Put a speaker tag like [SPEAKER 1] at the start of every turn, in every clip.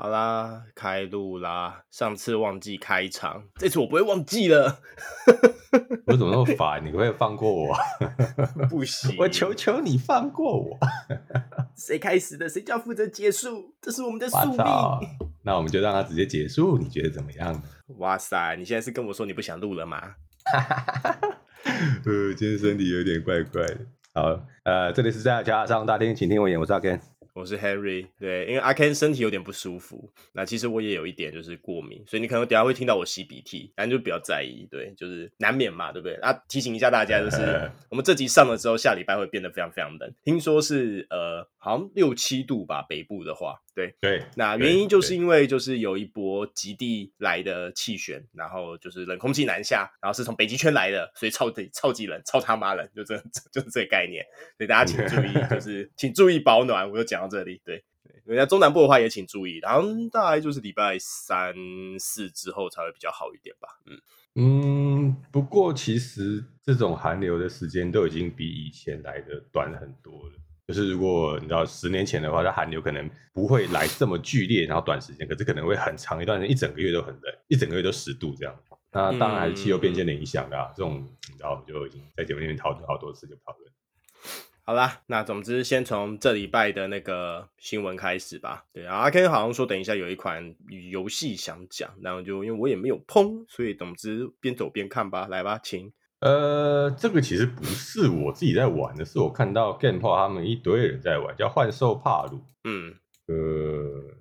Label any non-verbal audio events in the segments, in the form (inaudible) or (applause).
[SPEAKER 1] 好啦，开录啦！上次忘记开场，这次我不会忘记了。(laughs)
[SPEAKER 2] 我怎么那么烦？你可不可以放过我？(laughs)
[SPEAKER 1] 不行，
[SPEAKER 2] 我求求你放过我。
[SPEAKER 1] 谁开始的，谁就要负责结束，这是我们的宿命。
[SPEAKER 2] 那我们就让他直接结束，你觉得怎么样？
[SPEAKER 1] 哇塞，你现在是跟我说你不想录了吗？(laughs)
[SPEAKER 2] 呃，今天身体有点怪怪的。好，呃，这里是在家上大厅，请听我演，我是阿 Ken。
[SPEAKER 1] 我是 Henry，对，因为阿 Ken 身体有点不舒服，那其实我也有一点就是过敏，所以你可能等下会听到我吸鼻涕，但就比较在意，对，就是难免嘛，对不对？啊，提醒一下大家，就是 (laughs) 我们这集上了之后，下礼拜会变得非常非常冷，听说是呃，好像六七度吧，北部的话，对
[SPEAKER 2] 对，
[SPEAKER 1] 那原因就是因为就是有一波极地来的气旋，然后就是冷空气南下，然后是从北极圈来的，所以超级超级冷，超他妈冷，就这 (laughs) 就是这个概念，所以大家请注意，就 (laughs) 是请注意保暖，我就讲到这里，对。人家中南部的话也请注意，然后大概就是礼拜三四之后才会比较好一点吧。嗯
[SPEAKER 2] 嗯，不过其实这种寒流的时间都已经比以前来的短很多了。就是如果你知道十年前的话，它寒流可能不会来这么剧烈，然后短时间，可是可能会很长一段时间，一整个月都很冷，一整个月都十度这样。那当然还是气候变迁的影响啊。这种你知道，我们就已经在节目里面讨论好多次，就讨论。
[SPEAKER 1] 好啦，那总之先从这礼拜的那个新闻开始吧。对啊，阿 K 好像说等一下有一款游戏想讲，然后就因为我也没有碰，所以总之边走边看吧。来吧，请。
[SPEAKER 2] 呃，这个其实不是我自己在玩的，是我看到 GamePro 他们一堆人在玩，叫《幻兽帕鲁》。
[SPEAKER 1] 嗯，
[SPEAKER 2] 呃，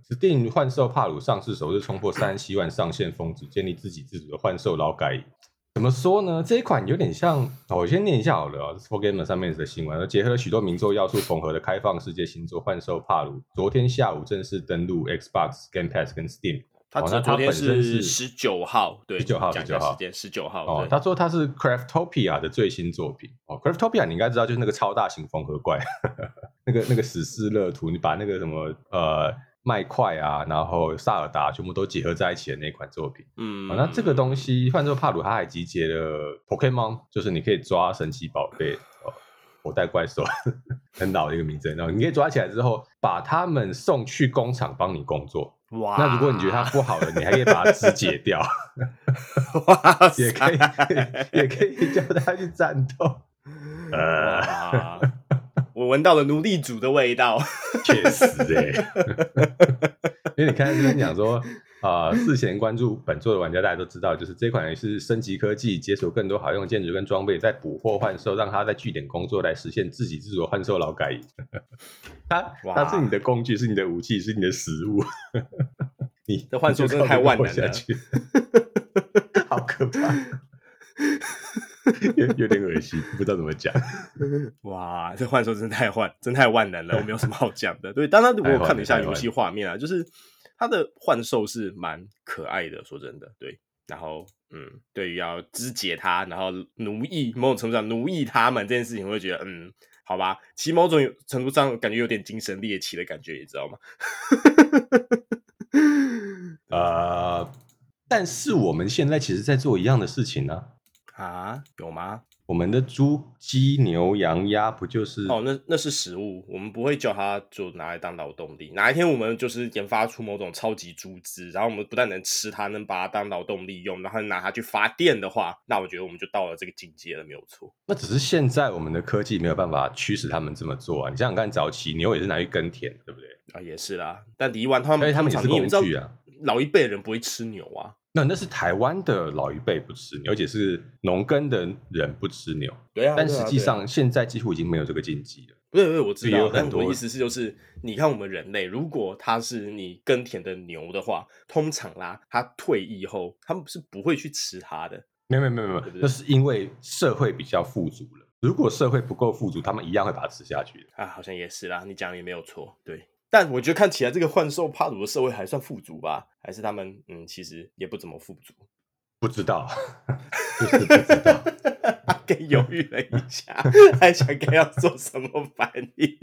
[SPEAKER 2] 是电影《幻兽帕鲁》上市首日冲破三十七万上线峰值，建立自给自足的幻兽劳改。怎么说呢？这一款有点像，我先念一下好了啊、哦。f o r Gamer 上面的新闻，结合了许多名作要素缝合的开放世界新作《幻兽帕鲁》，昨天下午正式登陆 Xbox Game Pass 跟 Steam。
[SPEAKER 1] 它昨天是十九号，对，
[SPEAKER 2] 十九号，十九号，
[SPEAKER 1] 十九号。
[SPEAKER 2] 哦，他说他是 Craftopia 的最新作品。哦，Craftopia 你应该知道，就是那个超大型缝合怪，(laughs) 那个那个史诗乐图，你把那个什么呃。麦块啊，然后萨尔达全部都结合在一起的那款作品，嗯，那这个东西，幻兽帕鲁他还集结了 Pokemon，就是你可以抓神奇宝贝哦，口袋怪兽，(laughs) 很老的一个名字，然后你可以抓起来之后，把他们送去工厂帮你工作。哇，那如果你觉得它不好了，你还可以把它肢解掉 (laughs) (laughs) 也可以，也可以叫它去战斗。(laughs)
[SPEAKER 1] 呃。我闻到了奴隶主的味道，
[SPEAKER 2] 确实哎、欸，因为你看这边讲说啊、呃，事前关注本作的玩家大家都知道，就是这款也是升级科技，解锁更多好用的建筑跟装备，再捕获幻兽，让他在据点工作来实现自给自足的幻兽劳改营。(laughs) 它它是你的工具，是你的武器，是你的食物。(laughs) 你
[SPEAKER 1] 的幻兽真的太万能了，
[SPEAKER 2] 好可怕。(laughs) 有有点恶心，不知道怎么讲。
[SPEAKER 1] 哇，这幻兽真的太万，真太万能了，我没有什么好讲的。对，当然我看了一下游戏画面啊，就是他的幻兽是蛮可爱的，说真的，对。然后，嗯，对于要肢解他，然后奴役某种程度上奴役他们这件事情，我会觉得，嗯，好吧，其某种程度上感觉有点精神猎奇的感觉，你知道吗？(laughs)
[SPEAKER 2] 呃，但是我们现在其实在做一样的事情呢、啊。
[SPEAKER 1] 啊，有吗？
[SPEAKER 2] 我们的猪、鸡、牛、羊、鸭不就是？
[SPEAKER 1] 哦，那那是食物，我们不会叫它就拿来当劳动力。哪一天我们就是研发出某种超级猪只，然后我们不但能吃它，能把它当劳动力用，然后拿它去发电的话，那我觉得我们就到了这个境界了，没有错。
[SPEAKER 2] 那只是现在我们的科技没有办法驱使他们这么做啊！你想想看，早期牛也是拿去耕田，对不对？
[SPEAKER 1] 啊，也是啦。但第一万他们，
[SPEAKER 2] 他们也是工具啊。
[SPEAKER 1] 老一辈的人不会吃牛啊。
[SPEAKER 2] 那那是台湾的老一辈不吃牛，而且是农耕的人不吃牛。
[SPEAKER 1] 对啊，
[SPEAKER 2] 但实际上现在几乎已经没有这个禁忌了。
[SPEAKER 1] 不是不是，我知道，但我的意思是，就是你看我们人类，如果他是你耕田的牛的话，通常啦，他退役后，他们是不会去吃它的。
[SPEAKER 2] 没有没有没有没有，那是因为社会比较富足了。如果社会不够富足，他们一样会把它吃下去的。
[SPEAKER 1] 啊，好像也是啦，你讲的也没有错，对。但我觉得看起来这个幻兽帕鲁的社会还算富足吧？还是他们嗯，其实也不怎么富足。
[SPEAKER 2] 不知道，(laughs) 就是不知道。
[SPEAKER 1] 阿 Ken 犹豫了一下，还想该要做什么反应。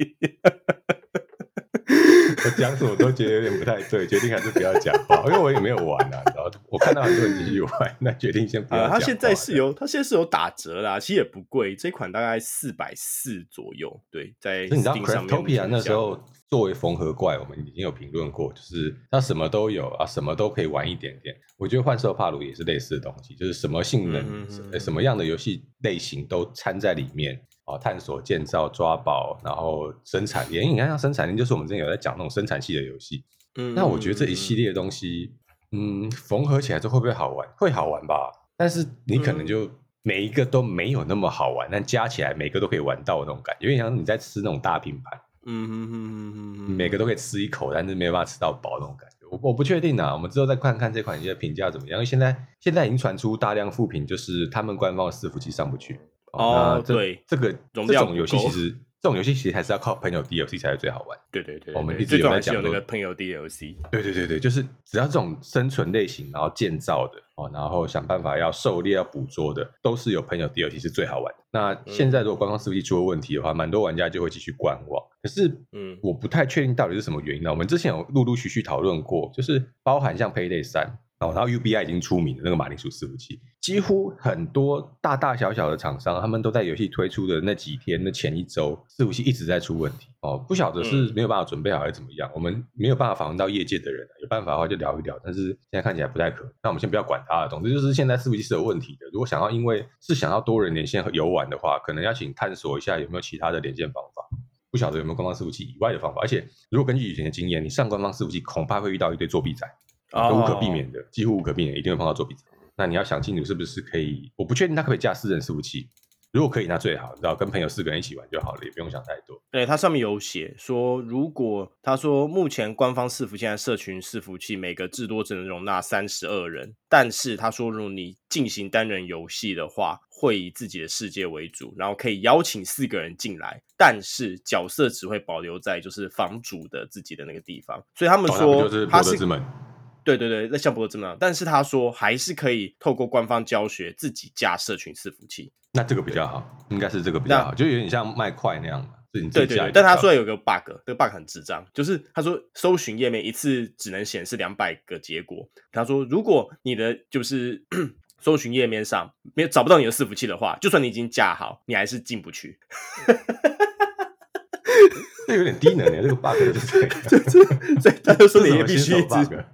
[SPEAKER 2] 我讲什么都觉得有点不太对，决定还是不要讲话，因为我也没有玩啊。然后我看到很多人继续玩，那决定先不要讲。
[SPEAKER 1] 他现在是有，他现在是有打折啦，其实也不贵，这款大概四百四左右。对，在 Steam 上
[SPEAKER 2] 那时候作为缝合怪，我们已经有评论过，就是它什么都有啊，什么都可以玩一点点。我觉得幻兽帕鲁也是类似的东西，就是什么性能、嗯嗯嗯什么样的游戏类型都掺在里面啊，探索、建造、抓宝，然后生产链。你看，像生产链，就是我们之前有在讲那种生产系的游戏。嗯，嗯，那我觉得这一系列的东西，嗯，缝合起来之后会不会好玩？会好玩吧。但是你可能就每一个都没有那么好玩，但加起来每个都可以玩到的那种感觉，有点像你在吃那种大拼盘。嗯哼哼哼哼哼，每个都可以吃一口，但是没有办法吃到饱那种感觉。我我不确定啊，我们之后再看看这款游戏的评价怎么样。因为现在现在已经传出大量负评，就是他们官方的伺服器上不去。
[SPEAKER 1] 哦，对，
[SPEAKER 2] 这个这种游戏其实。这种游戏其实还是要靠朋友 DLC 才是最好玩。
[SPEAKER 1] 对对对，
[SPEAKER 2] 我们一直有在讲
[SPEAKER 1] 那个朋友 DLC。
[SPEAKER 2] 对对对对，就是只要这种生存类型，然后建造的哦，然后想办法要狩猎、要捕捉的，都是有朋友 DLC 是最好玩的。那现在如果官方伺服器出了问题的话，蛮多玩家就会继续观望。可是，嗯，我不太确定到底是什么原因呢？我们之前有陆陆续续讨论过，就是包含像 Payday 三。然后 UBI 已经出名的那个马铃薯伺服器，几乎很多大大小小的厂商，他们都在游戏推出的那几天、那前一周，伺服器一直在出问题。哦，不晓得是没有办法准备好还是怎么样。嗯、我们没有办法访问到业界的人，有办法的话就聊一聊。但是现在看起来不太可能。那我们先不要管它了。总之就是现在伺服器是有问题的。如果想要，因为是想要多人连线和游玩的话，可能要请探索一下有没有其他的连线方法。不晓得有没有官方伺服器以外的方法。而且如果根据以前的经验，你上官方伺服器恐怕会遇到一堆作弊仔。都无可避免的，几乎无可避免，一定会碰到作弊仔。那你要想清楚，是不是可以？我不确定它可不可以架私人伺服器。如果可以，那最好，你知道，跟朋友四个人一起玩就好了，也不用想太多。
[SPEAKER 1] 对，它上面有写说，如果他说目前官方伺服现在社群伺服器每个至多只能容纳三十二人，但是他说，如果你进行单人游戏的话，会以自己的世界为主，然后可以邀请四个人进来，但是角色只会保留在就是房主的自己的那个地方。所以他们说，他是。对对对，那像不过这么样，但是他说还是可以透过官方教学自己加社群伺服器，
[SPEAKER 2] 那这个比较好，应该是这个比较好，就有点像卖块那样自己
[SPEAKER 1] 对对对，但他说有个 bug，这个 bug 很智障，就是他说搜寻页面一次只能显示两百个结果，他说如果你的就是搜寻页面上没有找不到你的伺服器的话，就算你已经架好，你还是进不去。(laughs)
[SPEAKER 2] 这有点低能耶，这个 bug 就是
[SPEAKER 1] 这样，所以他就说你也必须一直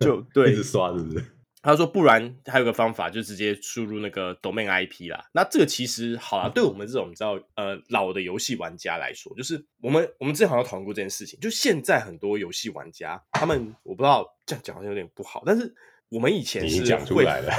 [SPEAKER 1] 就 (laughs) 对
[SPEAKER 2] 一直刷，是不是？
[SPEAKER 1] 他说不然还有个方法，就直接输入那个 domain IP 啦。那这个其实好啊，对我们这种你知道呃老的游戏玩家来说，就是我们我们之前好像讨论过这件事情。就现在很多游戏玩家，他们我不知道这样讲好像有点不好，但是我们以前是
[SPEAKER 2] 讲出来了，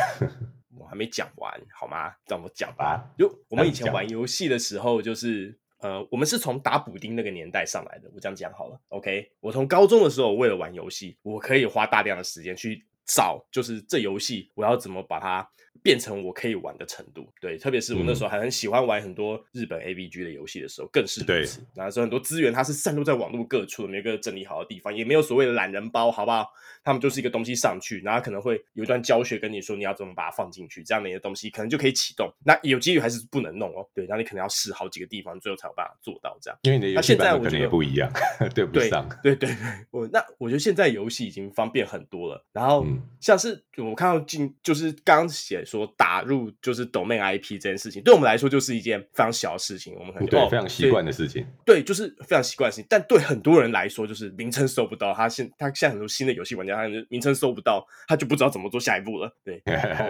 [SPEAKER 1] 我还没讲完好吗？让我讲吧。就我们以前玩游戏的时候，就是。呃，我们是从打补丁那个年代上来的，我这样讲好了，OK。我从高中的时候，为了玩游戏，我可以花大量的时间去找，就是这游戏我要怎么把它。变成我可以玩的程度，对，特别是我那时候还很喜欢玩很多日本 A B G 的游戏的时候，更是如此。然后说很多资源它是散落在网络各处，没有一个整理好的地方，也没有所谓的懒人包，好不好？他们就是一个东西上去，然后可能会有一段教学跟你说你要怎么把它放进去，这样的一个东西可能就可以启动。那有几率还是不能弄哦，对，然后你可能要试好几个地方，最后才有办法做到这样。
[SPEAKER 2] 因为你的游戏版本可能也不一样，(laughs) 对不上。
[SPEAKER 1] 对对对，我那我觉得现在游戏已经方便很多了。然后像是我看到进就是刚写说打入。就是 domain IP 这件事情，对我们来说就是一件非常小的事情，我们很
[SPEAKER 2] 对、哦、非常习惯的事情。
[SPEAKER 1] 对，就是非常习惯的事情。但对很多人来说，就是名称搜不到，他现他现在很多新的游戏玩家，他名称搜不到，他就不知道怎么做下一步了。对，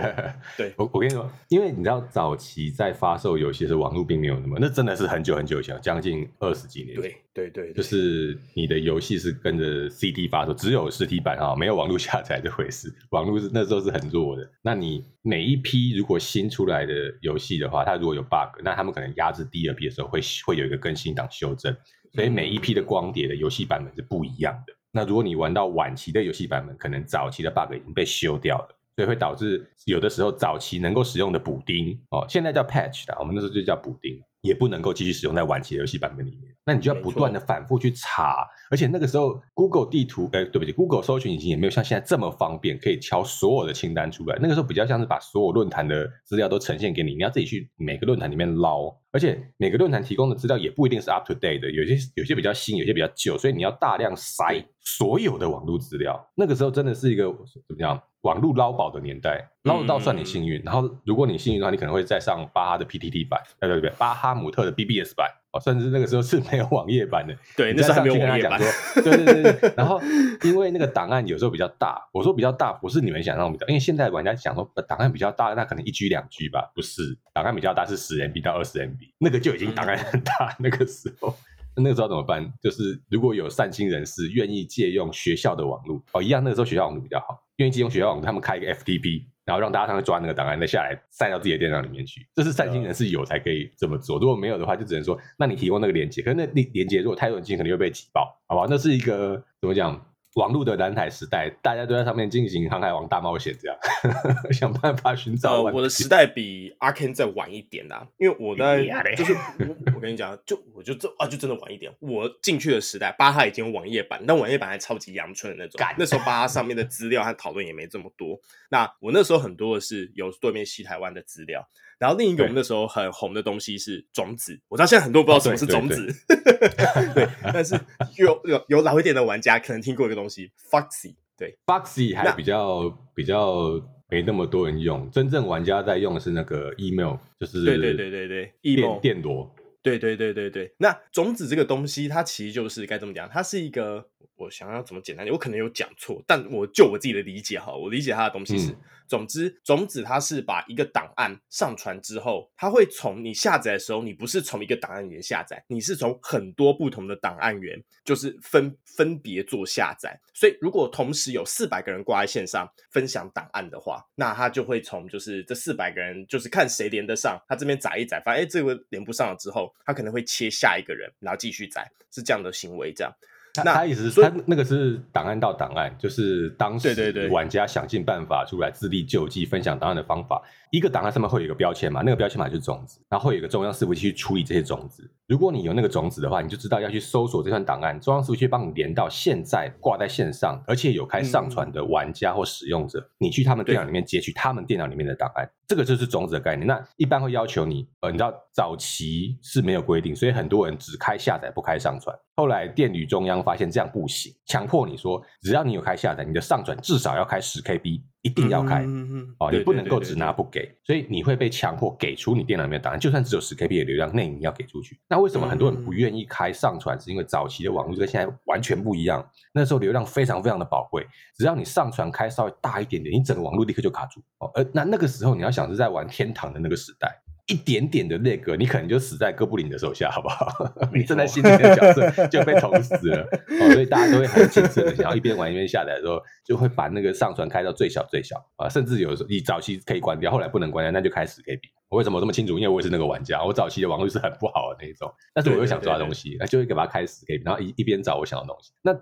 [SPEAKER 1] (laughs) 对
[SPEAKER 2] 我我跟你说，因为你知道早期在发售游戏的时候，网络并没有那么，那真的是很久很久以前，将近二十几年。
[SPEAKER 1] 对对对，对，
[SPEAKER 2] 就是你的游戏是跟着 CD 发售，只有实体版啊，没有网络下载这回事。网络是那时候是很弱的。那你每一批如果新出来的游戏的话，它如果有 bug，那他们可能压制第二批的时候会会有一个更新档修正，所以每一批的光碟的游戏版本是不一样的。那如果你玩到晚期的游戏版本，可能早期的 bug 已经被修掉了，所以会导致有的时候早期能够使用的补丁哦，现在叫 patch 的，我们那时候就叫补丁。也不能够继续使用在晚期的游戏版本里面，那你就要不断的反复去查，而且那个时候 Google 地图，哎，对不起，Google 搜寻引擎也没有像现在这么方便，可以敲所有的清单出来。那个时候比较像是把所有论坛的资料都呈现给你，你要自己去每个论坛里面捞，而且每个论坛提供的资料也不一定是 up to date 的，有些有些比较新，有些比较旧，所以你要大量筛所有的网络资料。那个时候真的是一个怎么样？网络捞宝的年代，捞得到算你幸运。嗯、然后，如果你幸运的话，你可能会再上巴哈的 PTT 版，对对对，巴哈姆特的 BBS 版，哦，甚至那个时候是没有网页版的。(laughs)
[SPEAKER 1] 对，那时候还没有网页版。
[SPEAKER 2] 对对对对。(laughs) 然后因为那个档案有时候比较大，我说比较大不是你们想象比较，因为现在玩家想说档案比较大，那可能一 G 两 G 吧，不是，档案比较大是十 MB 到二十 MB，那个就已经档案很大。嗯、那个时候，那个时候怎么办？就是如果有善心人士愿意借用学校的网络，哦，一样，那个时候学校网络比较好，愿意借用学校网络，他们开一个 FTP。然后让大家上去抓那个档案，再下来塞到自己的电脑里面去。这是善心人士有才可以这么做，如果没有的话，就只能说，那你提供那个链接，可是那链接如果太多人进，肯定会被挤爆，好吧？那是一个怎么讲？网络的蓝海时代，大家都在上面进行航海王大冒险，这样 (laughs) 想办法寻找、
[SPEAKER 1] 呃。我的时代比 Arcane 再晚一点啦，因为我在就是我，我跟你讲，就我就这啊，就真的晚一点。我进去的时代，巴哈已经有网页版，但网页版还超级阳春的那种。干那时候巴哈上面的资料和讨论也没这么多。那我那时候很多的是有对面西台湾的资料。然后另一个我们那时候很红的东西是种子，我知道现在很多人不知道什么是种子，(laughs) 对，但是有有有老一点的玩家可能听过一个东西，Foxy，对
[SPEAKER 2] ，Foxy 还比较比较没那么多人用，真正玩家在用的是那个 email，就是
[SPEAKER 1] 对对对对对，email。
[SPEAKER 2] 电铎，
[SPEAKER 1] 对对对对对，那种子这个东西它其实就是该怎么讲，它是一个我想要怎么简单点，我可能有讲错，但我就我自己的理解哈，我理解他的东西是。嗯总之，种子它是把一个档案上传之后，它会从你下载的时候，你不是从一个档案源下载，你是从很多不同的档案源，就是分分别做下载。所以，如果同时有四百个人挂在线上分享档案的话，那他就会从就是这四百个人，就是看谁连得上，他这边载一载，发现哎这个连不上了之后，他可能会切下一个人，然后继续载，是这样的行为这样。
[SPEAKER 2] 他那他意思是，他那个是档案到档案，就是当时玩家想尽办法出来自力救济、分享档案的方法。一个档案上面会有一个标签嘛，那个标签码就是种子，然后会有一个中央伺服器去处理这些种子。如果你有那个种子的话，你就知道要去搜索这段档案，中央伺服器帮你连到现在挂在线上，而且有开上传的玩家或使用者，嗯、你去他们电脑里面截取他们电脑里面的档案，对这个就是种子的概念。那一般会要求你，呃，你知道早期是没有规定，所以很多人只开下载不开上传。后来电驴中央发现这样不行，强迫你说，只要你有开下载，你的上传至少要开十 KB。一定要开、嗯、哦，你不能够只拿不给，所以你会被强迫给出你电脑里面的档案，就算只有十 KB 的流量，那你要给出去。那为什么很多人不愿意开上传？是因为早期的网络跟现在完全不一样，那时候流量非常非常的宝贵，只要你上传开稍微大一点点，你整个网络立刻就卡住哦。而那那个时候你要想是在玩天堂的那个时代。一点点的那个，你可能就死在哥布林的手下，好不好？你站在心里的角色就被捅死了，(laughs) 哦，所以大家都会很谨慎的，想要一边玩一边下载的时候，就会把那个上传开到最小最小啊，甚至有时候你早期可以关掉，后来不能关掉，那就开始 KB。我为什么这么清楚？因为我也是那个玩家，我早期的网络是很不好的那一种，但是我又想抓东西，那就会给它开始 KB，然后一一边找我想要的东西。那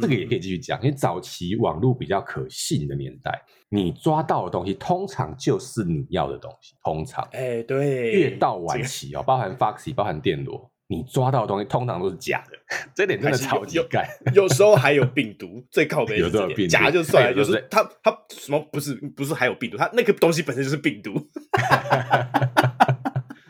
[SPEAKER 2] 这个也可以继续讲，因为早期网络比较可信的年代。你抓到的东西通常就是你要的东西，通常，哎、
[SPEAKER 1] 欸，对，
[SPEAKER 2] 越到晚期哦，包含 Foxy，包含电罗，你抓到的东西通常都是假的，这点真的超级干。
[SPEAKER 1] 有时候还有病毒，最靠北，
[SPEAKER 2] 有时候病毒，
[SPEAKER 1] 假就算了，(laughs) 有时候他他什么不是不是还有病毒，他那个东西本身就是病毒。(laughs)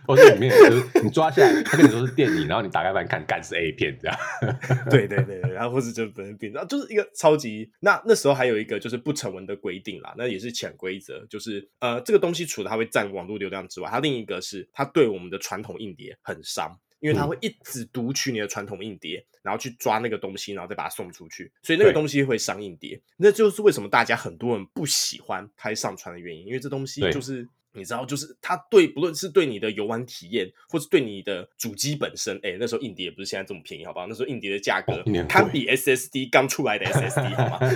[SPEAKER 2] 或者里面就是你抓下来，他跟你说是电影，然后你打开来看，干是 A 片这样。(laughs)
[SPEAKER 1] 对对对，然后或是就本身变，然后就是一个超级。那那时候还有一个就是不成文的规定啦，那也是潜规则，就是呃这个东西除了它会占网络流量之外，它另一个是它对我们的传统硬碟很伤，因为它会一直读取你的传统硬碟，然后去抓那个东西，然后再把它送出去，所以那个东西会伤硬碟。那就是为什么大家很多人不喜欢开上传的原因，因为这东西就是。你知道，就是它对，不论是对你的游玩体验，或是对你的主机本身，哎、欸，那时候硬碟也不是现在这么便宜，好不好？那时候硬碟的价格堪比 SSD 刚出来的 SSD，(laughs) 好吗？(laughs)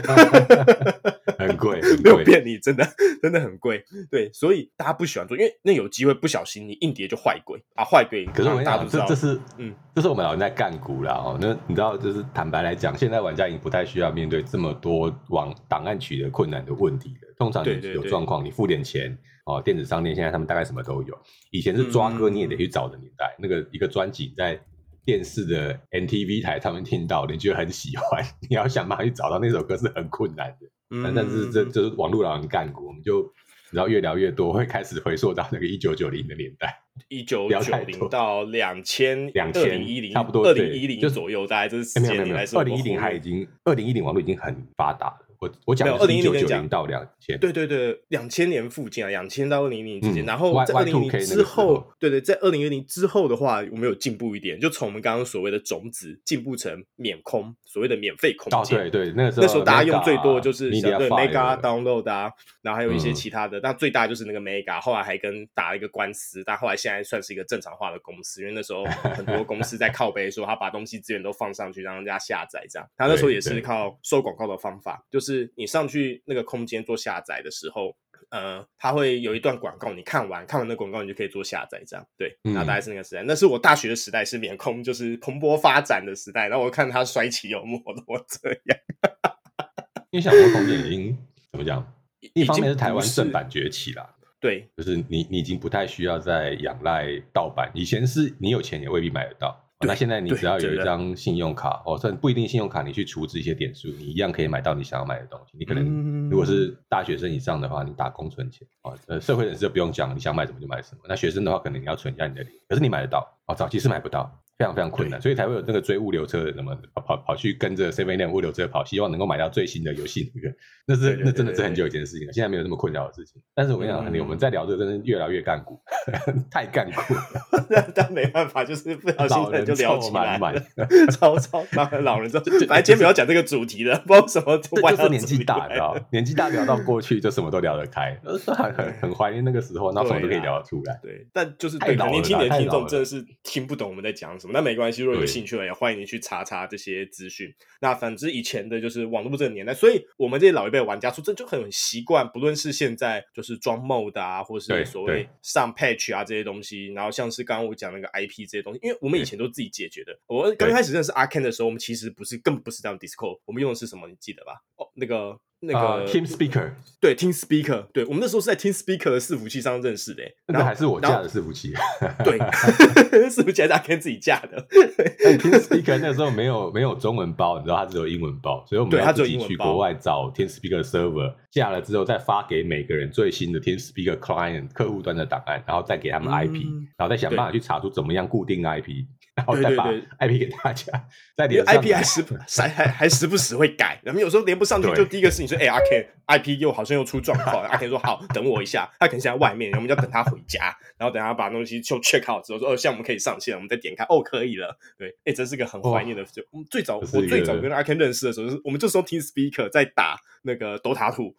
[SPEAKER 2] 很贵，很贵，
[SPEAKER 1] 没有骗你，真的真的很贵。对，所以大家不喜欢做，因为那有机会不小心你硬碟就坏鬼啊，坏鬼。
[SPEAKER 2] 可是我跟你讲，这这是嗯，这是我们老人在干股啦哦。那你知道，就是坦白来讲，现在玩家已经不太需要面对这么多往档案取得困难的问题了。通常你有状况，你付点钱。哦，电子商店现在他们大概什么都有。以前是抓歌，你也得去找的年代。嗯、那个一个专辑在电视的 NTV 台他们听到，你觉得很喜欢，(laughs) 你要想办法去找到那首歌是很困难的。嗯，但是这这是网络老人干过，我们就然后越聊越多，会开始回溯到那个一九九零的年代，(laughs)
[SPEAKER 1] 一九九零到两千
[SPEAKER 2] 两千一零，差不多
[SPEAKER 1] 二零一零左右，大概这是时间。
[SPEAKER 2] 二零一零还已经二零一零网络已经很发达了。我我讲二零一九九零到两千，
[SPEAKER 1] 对对对，两千年附近啊，两千到二零一零之间。
[SPEAKER 2] 嗯、
[SPEAKER 1] 然后在二零一零之后，对对，在二零一零之后的话，我们有进步一点，就从我们刚刚所谓的种子进步成免空，所谓的免费空间。
[SPEAKER 2] 哦、对对，那个时候
[SPEAKER 1] 那时候大家用最多的就是像对 Mega Download 啊，然后还有一些其他的，嗯、但最大就是那个 Mega，后来还跟打了一个官司，但后来现在算是一个正常化的公司，因为那时候很多公司在靠背说他把东西资源都放上去，让人家下载这样。他那时候也是靠收广告的方法，就是你上去那个空间做下载的时候，呃，他会有一段广告，你看完看完那广告，你就可以做下载这样。对，然后大概是那个时代，嗯、那是我大学的时代，是免空，就是蓬勃发展的时代。然后我看他衰起有没的我这样。(laughs)
[SPEAKER 2] 因为小魔空间已经怎么讲？一方面是台湾正版崛起了，
[SPEAKER 1] 对，
[SPEAKER 2] 就是你你已经不太需要再仰赖盗版，以前是你有钱也未必买得到。那现在你只要有一张信用卡哦，甚至不一定信用卡，你去储值一些点数，你一样可以买到你想要买的东西。你可能如果是大学生以上的话，你打工存钱哦。呃，社会人士就不用讲，你想买什么就买什么。那学生的话，可能你要存一下你的零，可是你买得到哦。早期是买不到。非常非常困难，所以才会有那个追物流车的什么跑跑跑去跟着 Seven Eleven 物流车跑，希望能够买到最新的游戏那是那真的是很久以前的事情了。现在没有那么困扰的事情。但是我跟你讲，嗯、我们在聊这个，真的越来越干股，(laughs) 太干股了。(laughs)
[SPEAKER 1] 但但没办法，就是不小心就聊起来了。(laughs) 超超老人，反正今天没有讲这个主题的，不知道什么。
[SPEAKER 2] 这就是年纪大，你知道年纪大聊到过去就什么都聊得开，很很很怀念那个时候，然后什么都可以聊得出来。
[SPEAKER 1] 对，但就是对年轻的听众真的是听不懂我们在讲什么，那没关系，如果有。兴趣了也欢迎你去查查这些资讯。那反之以前的就是网络这个年代，所以我们这些老一辈玩家说，这就很习惯，不论是现在就是装 mod 啊，或是所谓上 patch 啊这些东西，然后像是刚刚我讲那个 IP 这些东西，因为我们以前都自己解决的。我刚开始认识 Arkane 的时候，我们其实不是，根本不是这样 Discord，我们用的是什么？你记得吧？哦，那个。那个
[SPEAKER 2] Team Speaker，
[SPEAKER 1] 对 Team Speaker，对我们那时候是在 Team Speaker 的伺服器上认识的，
[SPEAKER 2] 那个还是我架的伺服器，(laughs)
[SPEAKER 1] 对，伺服器还是阿 Ken 自己架的。
[SPEAKER 2] Team Speaker 那时候没有没有中文包，你知道它只有英文包，所以我们要自己去国外找 Team Speaker server 架了之后，再发给每个人最新的 Team Speaker client 客户端的档案，然后再给他们 IP，然后再想办法去查出怎么样固定 IP。然后再把 IP 给大家，再连
[SPEAKER 1] IP 还时 (laughs) 还还还时不时会改，然后有时候连不上去，就第一个事情说：“哎，Arkane IP 又好像又出状况。” Arkane 说：“好，等我一下。”他可能现在外面，我们就要等他回家，然后等他把东西就 check 好之后说：“哦，现在我们可以上线了。”我们再点开，哦，可以了。对，哎，真是个很怀念的。就最早我最早跟 Arkane 认识的时候，就是我们就说 Team Speaker 在打那个 Dota 2。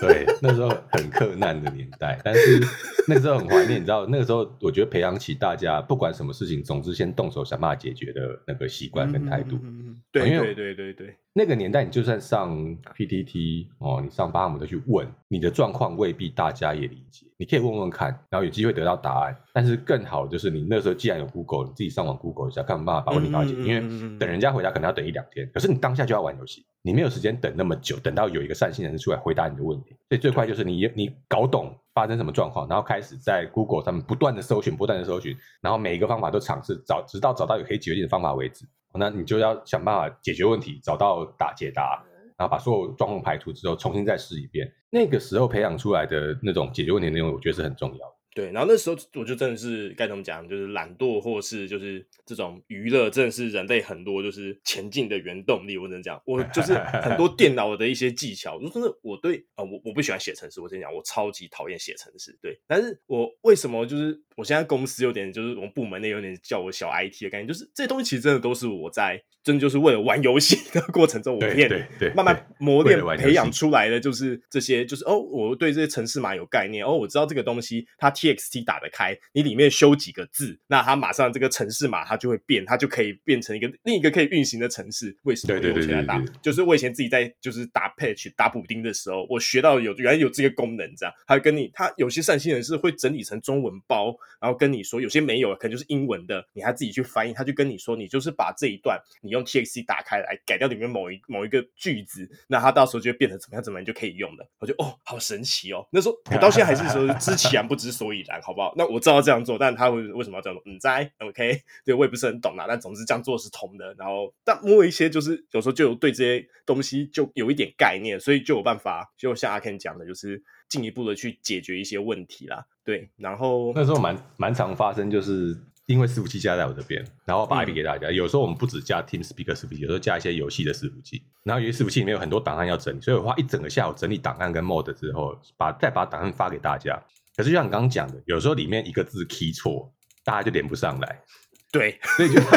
[SPEAKER 2] 对，那时候很困难的年代，但是那个时候很怀念。你知道，那个时候我觉得培养起大家不管什么事情，总之先动手想办法解决。的那个习惯跟态度，
[SPEAKER 1] 嗯，对对对对对。
[SPEAKER 2] 那个年代，你就算上 PTT 哦，你上巴姆的去问你的状况，未必大家也理解。你可以问问看，然后有机会得到答案。但是更好的就是，你那时候既然有 Google，你自己上网 Google 一下，看有办法把问题解决。因为等人家回答可能要等一两天，可是你当下就要玩游戏，你没有时间等那么久，等到有一个善心人士出来回答你的问题。所以最快就是你你搞懂发生什么状况，然后开始在 Google 上面不断的搜寻，不断的搜寻，然后每一个方法都尝试找，直到找到有可以解决的方法为止。那你就要想办法解决问题，找到答解答，然后把所有状况排除之后，重新再试一遍。那个时候培养出来的那种解决问题的内容，我觉得是很重要的。
[SPEAKER 1] 对，然后那时候我就真的是该怎么讲，就是懒惰，或是就是这种娱乐，真的是人类很多就是前进的原动力。我只能讲，我就是很多电脑的一些技巧，就真的我对啊、我我不喜欢写程式，我真讲，我超级讨厌写程式。对，但是我为什么就是我现在公司有点就是我们部门内有点叫我小 IT 的感觉，就是这些东西其实真的都是我在。真的就是为了玩游戏的过程中，我练，慢慢磨练培养出来的，就是这些，就是哦，我对这些城市码有概念，哦，我知道这个东西它 TXT 打得开，你里面修几个字，那它马上这个城市码它就会变，它就可以变成一个另一个可以运行的城市。为什么我用起来打？就是我以前自己在就是打 patch 打补丁的时候，我学到有原来有这个功能，这样，还跟你，他有些善心人士会整理成中文包，然后跟你说，有些没有，可能就是英文的，你还自己去翻译，他就跟你说，你就是把这一段你。用 TXT 打开来改掉里面某一某一个句子，那它到时候就会变成怎么样怎么样就可以用了。我觉得哦，好神奇哦！那时候 (laughs) 我到现在还是说知其然不知所以然，好不好？那我知道这样做，但他为为什么要这样做？你在 OK？对我也不是很懂啦，但总之这样做是通的。然后但摸一些，就是有时候就有对这些东西就有一点概念，所以就有办法，就像阿 Ken 讲的，就是进一步的去解决一些问题啦。对，然后
[SPEAKER 2] 那时候蛮蛮常发生，就是。因为伺服器加在我这边，然后把 IP 给大家。嗯、有时候我们不止加 TeamSpeak 伺服器，有时候加一些游戏的伺服器。然后有些伺服器里面有很多档案要整理，所以我花一整个下午整理档案跟 mod 之后，把再把档案发给大家。可是就像你刚刚讲的，有时候里面一个字 key 错，大家就连不上来。
[SPEAKER 1] 对，
[SPEAKER 2] 所以就 (laughs)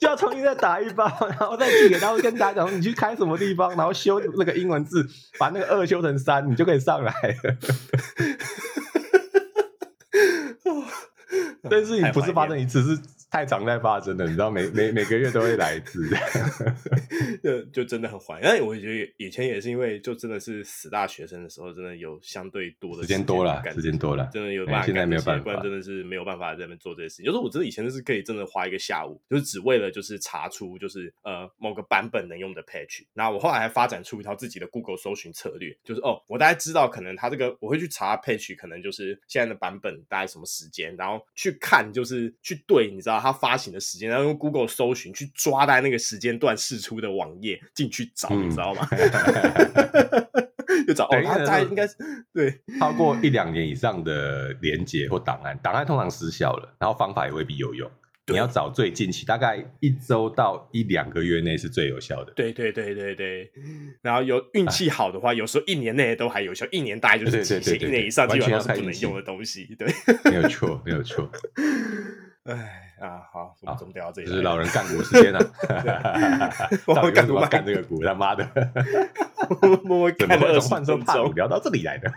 [SPEAKER 2] 就要重新再打一包，然后再寄给他，跟大家讲你去开什么地方，然后修那个英文字，把那个二修成三，你就可以上来了。但是你不是发生一次，是太常在发生的，你知道，每每每个月都会来一次，(laughs)
[SPEAKER 1] 就就真的很怀念。哎，我觉得以前也是因为就真的是死大学生的时候，真的有相对多的
[SPEAKER 2] 时间多了，时间多了，
[SPEAKER 1] 真的有办法。现在没有办法，不然真的是没有办法在那边做这些事情。就是我真的以前是可以真的花一个下午，就是只为了就是查出就是呃某个版本能用的 patch。那我后来还发展出一套自己的 Google 搜寻策略，就是哦，我大概知道可能他这个我会去查 patch，可能就是现在的版本大概什么时间，然后去。看就是去对，你知道他发行的时间，然后用 Google 搜寻去抓在那个时间段释出的网页进去找，嗯、你知道吗？(laughs) 就找哦，他他应该是对
[SPEAKER 2] 超过一两年以上的连接或档案，档案通常失效了，然后方法也未必有用。你要找最近期，大概一周到一两个月内是最有效的。
[SPEAKER 1] 对对对对对，然后有运气好的话，啊、有时候一年内都还有效，一年大概就是极限，一年以上基本上是不能用的东西。对，
[SPEAKER 2] 没有错，没有错。(laughs)
[SPEAKER 1] 哎啊，好，我们怎么聊到这里？
[SPEAKER 2] 就是老人干股时间了。(laughs) (laughs) 我干股干这个股，他妈的，(laughs)
[SPEAKER 1] 我怎么会从换手怕
[SPEAKER 2] 聊到这里来的？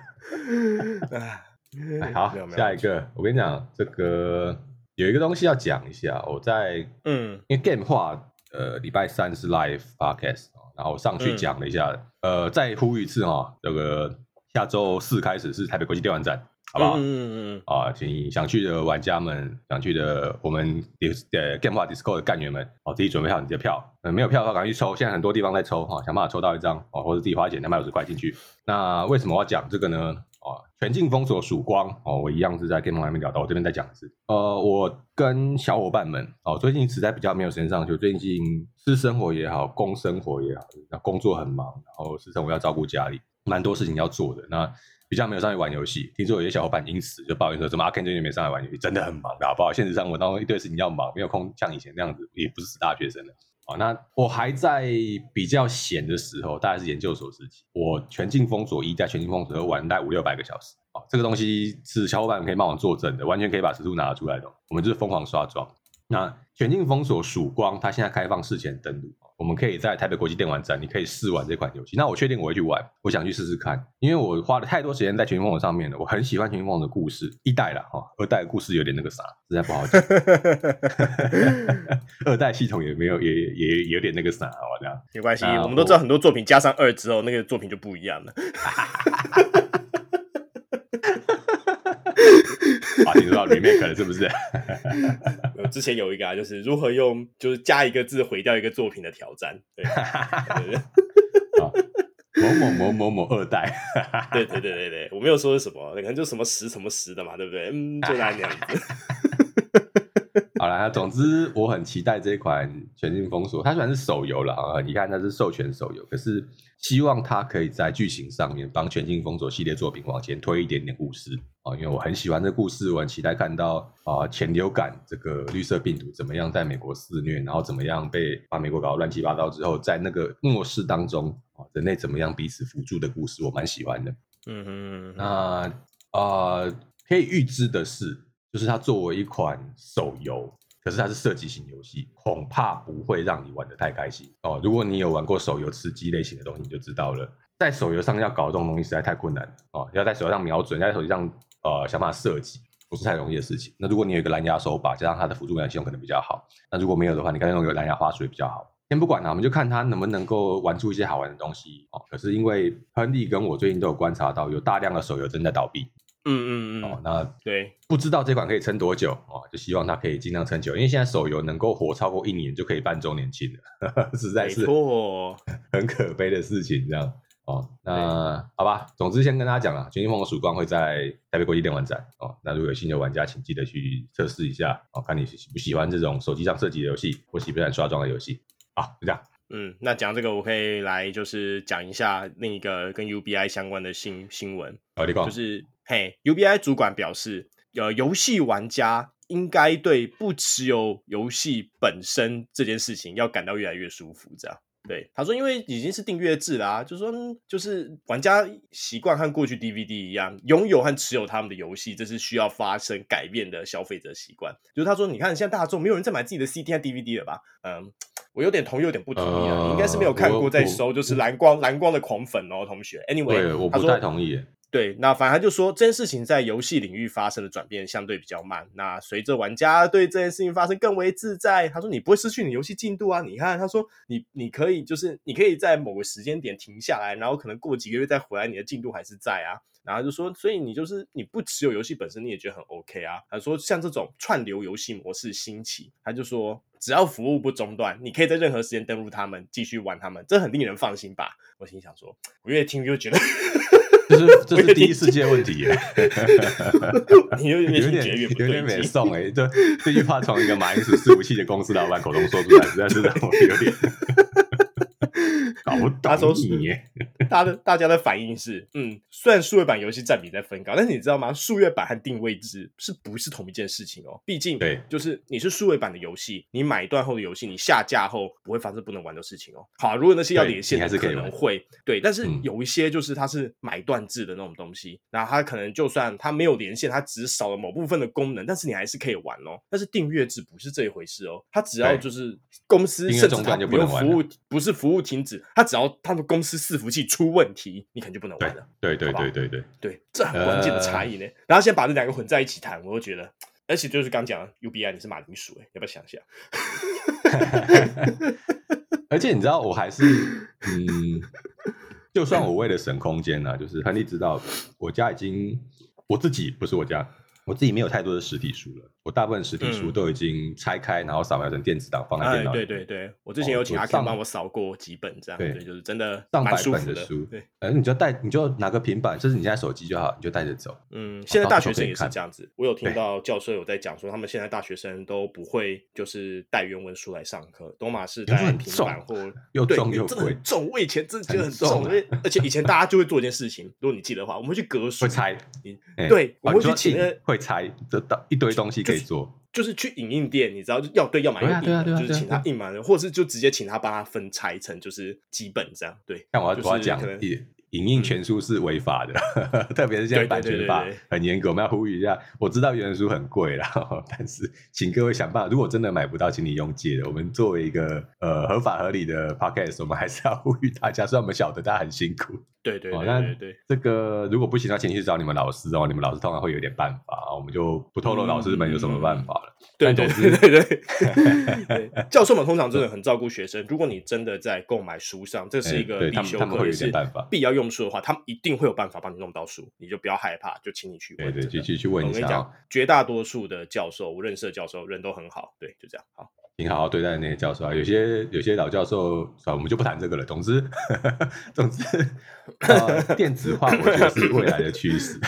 [SPEAKER 2] 哎，好，下一个，我跟你讲这个。有一个东西要讲一下，我在嗯，因为 Game 话，呃，礼拜三是 Live Podcast，然后上去讲了一下，嗯、呃，再呼吁一次哈，这个下周四开始是台北国际电玩展，好不好？嗯嗯嗯啊，请想去的玩家们，想去的我们呃 Game 话 Discord 的干员们，哦，自己准备好你的票，呃，没有票的话赶快去抽，现在很多地方在抽哈，想办法抽到一张哦，或者自己花钱两百五十块进去。那为什么我要讲这个呢？啊，全境封锁曙光哦，我一样是在 Game 还没聊到，我这边再讲一次。呃，我跟小伙伴们哦，最近实在比较没有时间上去，最近私生活也好，公生活也好，那工作很忙，然后私生活要照顾家里，蛮多事情要做的。那比较没有上去玩游戏，听说有些小伙伴因此就抱怨说，怎么阿 Ken 最近没上来玩游戏，真的很忙的，好不好？现实生活当中一堆事情要忙，没有空像以前那样子，也不是死大学生了。啊，那我还在比较闲的时候，大概是研究所时期，我全境封锁一加全境封锁二玩大概五六百个小时。啊，这个东西是小伙伴可以帮我作证的，完全可以把时数拿出来的。我们就是疯狂刷装。那全境封锁曙光，它现在开放事前登录，我们可以在台北国际电玩展，你可以试玩这款游戏。那我确定我会去玩，我想去试试看，因为我花了太多时间在全境封锁上面了。我很喜欢全境封锁的故事，一代了哈，二代的故事有点那个啥，实在不好讲。(laughs) 二代系统也没有，也也有点那个啥，好像
[SPEAKER 1] 没关系，我们都知道很多作品加上二之后，那个作品就不一样了。(laughs) (laughs)
[SPEAKER 2] 啊，你说到 remake 了是不是？(laughs)
[SPEAKER 1] 之前有一个啊，就是如何用就是加一个字毁掉一个作品的挑战，对，(laughs)
[SPEAKER 2] 某某某某某二代，
[SPEAKER 1] 对对对对对，我没有说是什么，可能就什么十什么十的嘛，对不对？嗯，就那样子。(laughs)
[SPEAKER 2] 好了，总之我很期待这一款《全境封锁》，它虽然是手游了啊，你看它是授权手游，可是希望它可以在剧情上面帮《全境封锁》系列作品往前推一点点故事啊，因为我很喜欢这个故事，我很期待看到啊前流感这个绿色病毒怎么样在美国肆虐，然后怎么样被把美国搞得乱七八糟之后，在那个末世当中啊，人类怎么样彼此辅助的故事，我蛮喜欢的。嗯哼，那啊、呃，可以预知的是。就是它作为一款手游，可是它是射击型游戏，恐怕不会让你玩得太开心哦。如果你有玩过手游吃鸡类型的东西，你就知道了，在手游上要搞这种东西实在太困难了哦。要在手游上瞄准，要在手机上呃想办法射击，不是太容易的事情。那如果你有一个蓝牙手把，加上它的辅助感系统可能比较好。那如果没有的话，你可以用一个蓝牙花水比较好。先不管它，我们就看它能不能够玩出一些好玩的东西哦。可是因为亨利跟我最近都有观察到，有大量的手游正在倒闭。嗯嗯嗯，哦，那对，不知道这款可以撑多久哦，就希望它可以尽量撑久，因为现在手游能够活超过一年就可以办周年庆了，呵 (laughs) 呵实在是 (laughs) 很可悲的事情，这样哦。那好吧，总之先跟大家讲了，《全境封锁曙光》会在台北国际电玩展哦。那如果有新的玩家，请记得去测试一下哦，看你喜不喜欢这种手机上设计的游戏，或喜不喜欢刷装的游戏。好，就这样。
[SPEAKER 1] 嗯，那讲这个，我可以来就是讲一下另一个跟 UBI 相关的新新闻，就是。嘿，UBI 主管表示呃，游戏玩家应该对不持有游戏本身这件事情要感到越来越舒服，这样。对，他说，因为已经是订阅制啦、啊，就是说，就是玩家习惯和过去 DVD 一样，拥有和持有他们的游戏，这是需要发生改变的消费者习惯。就是他说，你看现在大众没有人在买自己的 CD 和 DVD 了吧？嗯，我有点同意，有点不同意啊。呃、你应该是没有看过再收，就是蓝光蓝光的狂粉哦，同学。Anyway，
[SPEAKER 2] 我不太同意。
[SPEAKER 1] 对，那反正就说这件事情在游戏领域发生的转变相对比较慢。那随着玩家对这件事情发生更为自在，他说你不会失去你游戏进度啊。你看，他说你你可以就是你可以在某个时间点停下来，然后可能过几个月再回来，你的进度还是在啊。然后就说，所以你就是你不持有游戏本身，你也觉得很 OK 啊。他说像这种串流游戏模式兴起，他就说只要服务不中断，你可以在任何时间登录他们继续玩他们，这很令人放心吧。我心想说，我越听越觉得。
[SPEAKER 2] 这是 (laughs) 这是第一世界问题耶，(laughs)
[SPEAKER 1] 你有点有
[SPEAKER 2] 点有点没送哎，这这句话从一个马铃薯伺服器的公司老板口中说出来，实在是让我有点。搞不懂他说是你，(laughs)
[SPEAKER 1] 大的大家的反应是，嗯，虽然数位版游戏占比在分高，但是你知道吗？数位版和定位制是不是同一件事情哦？毕竟，对，就是你是数位版的游戏，你买断后的游戏，你下架后不会发生不能玩的事情哦。好，如果那些要连线，还是可能会对，但是有一些就是它是买断制的那种东西，那、嗯、它可能就算它没有连线，它只少了某部分的功能，但是你还是可以玩哦。但是订阅制不是这一回事哦，它只要就是公司甚至它不用服务，不是服务停止。他只要他们公司伺服器出问题，你可能就不能玩了。
[SPEAKER 2] 对对对对对
[SPEAKER 1] 对，这很关键的差异呢。呃、然后先把这两个混在一起谈，我就觉得，而且就是刚讲的 UBI，你是马铃薯哎，要不要想一下？(laughs)
[SPEAKER 2] 而且你知道，我还是嗯，就算我为了省空间呢、啊，就是亨利知道，我家已经我自己不是我家，我自己没有太多的实体书了。我大部分实体书都已经拆开，然后扫描成电子档放在电脑里。
[SPEAKER 1] 对对对，我之前有请阿 Ken 帮我扫过几本，这样对，就是真的上百本的书。对，哎，你就带，你就拿个平板，就是你现在手机就好，你就带着走。嗯，现在大学生也是这样子。我有听到教授有在讲说，他们现在大学生都不会就是带原文书来上课，都嘛是带平板或
[SPEAKER 2] 又重又
[SPEAKER 1] 贵，很重。我以前真的觉得很重，因为而且以前大家就会做一件事情，如果你记得的话，我们会去隔书，
[SPEAKER 2] 会拆。
[SPEAKER 1] 对，我们会去请
[SPEAKER 2] 会拆，这一堆东西可以做。
[SPEAKER 1] 就是去影印店，你知道要对要买一个，就是请他印嘛，或者是就直接请他帮他分拆成就是几本这样。对，
[SPEAKER 2] 像我要我要讲，影印全书是违法的，(laughs) 特别是现在版权法很严格，我们要呼吁一下。我知道原书很贵啦，(laughs) 但是请各位想办法，如果真的买不到，请你用借的。我们作为一个呃合法合理的 podcast，我们还是要呼吁大家，虽然我们晓得大家很辛苦。
[SPEAKER 1] 对对对对对，
[SPEAKER 2] 这个如果不行，那请你去找你们老师哦。你们老师通常会有点办法，我们就不透露老师们有什么办法了。
[SPEAKER 1] 对对对对 (laughs) 对，教授们通常真的很照顾学生。如果你真的在购买书上，这是一个必修课，是必要用书的话，他们一定会有办法帮你弄到书，你就不要害怕，就请你去问。
[SPEAKER 2] 对对，去去去问一下。我跟你讲，
[SPEAKER 1] 绝大多数的教授，我认识的教授人都很好。对，就这样。好。
[SPEAKER 2] 挺好好对待那些教授啊，有些有些老教授，我们就不谈这个了。总之，(laughs) 总之，呃，电子化我觉得是未来的趋势。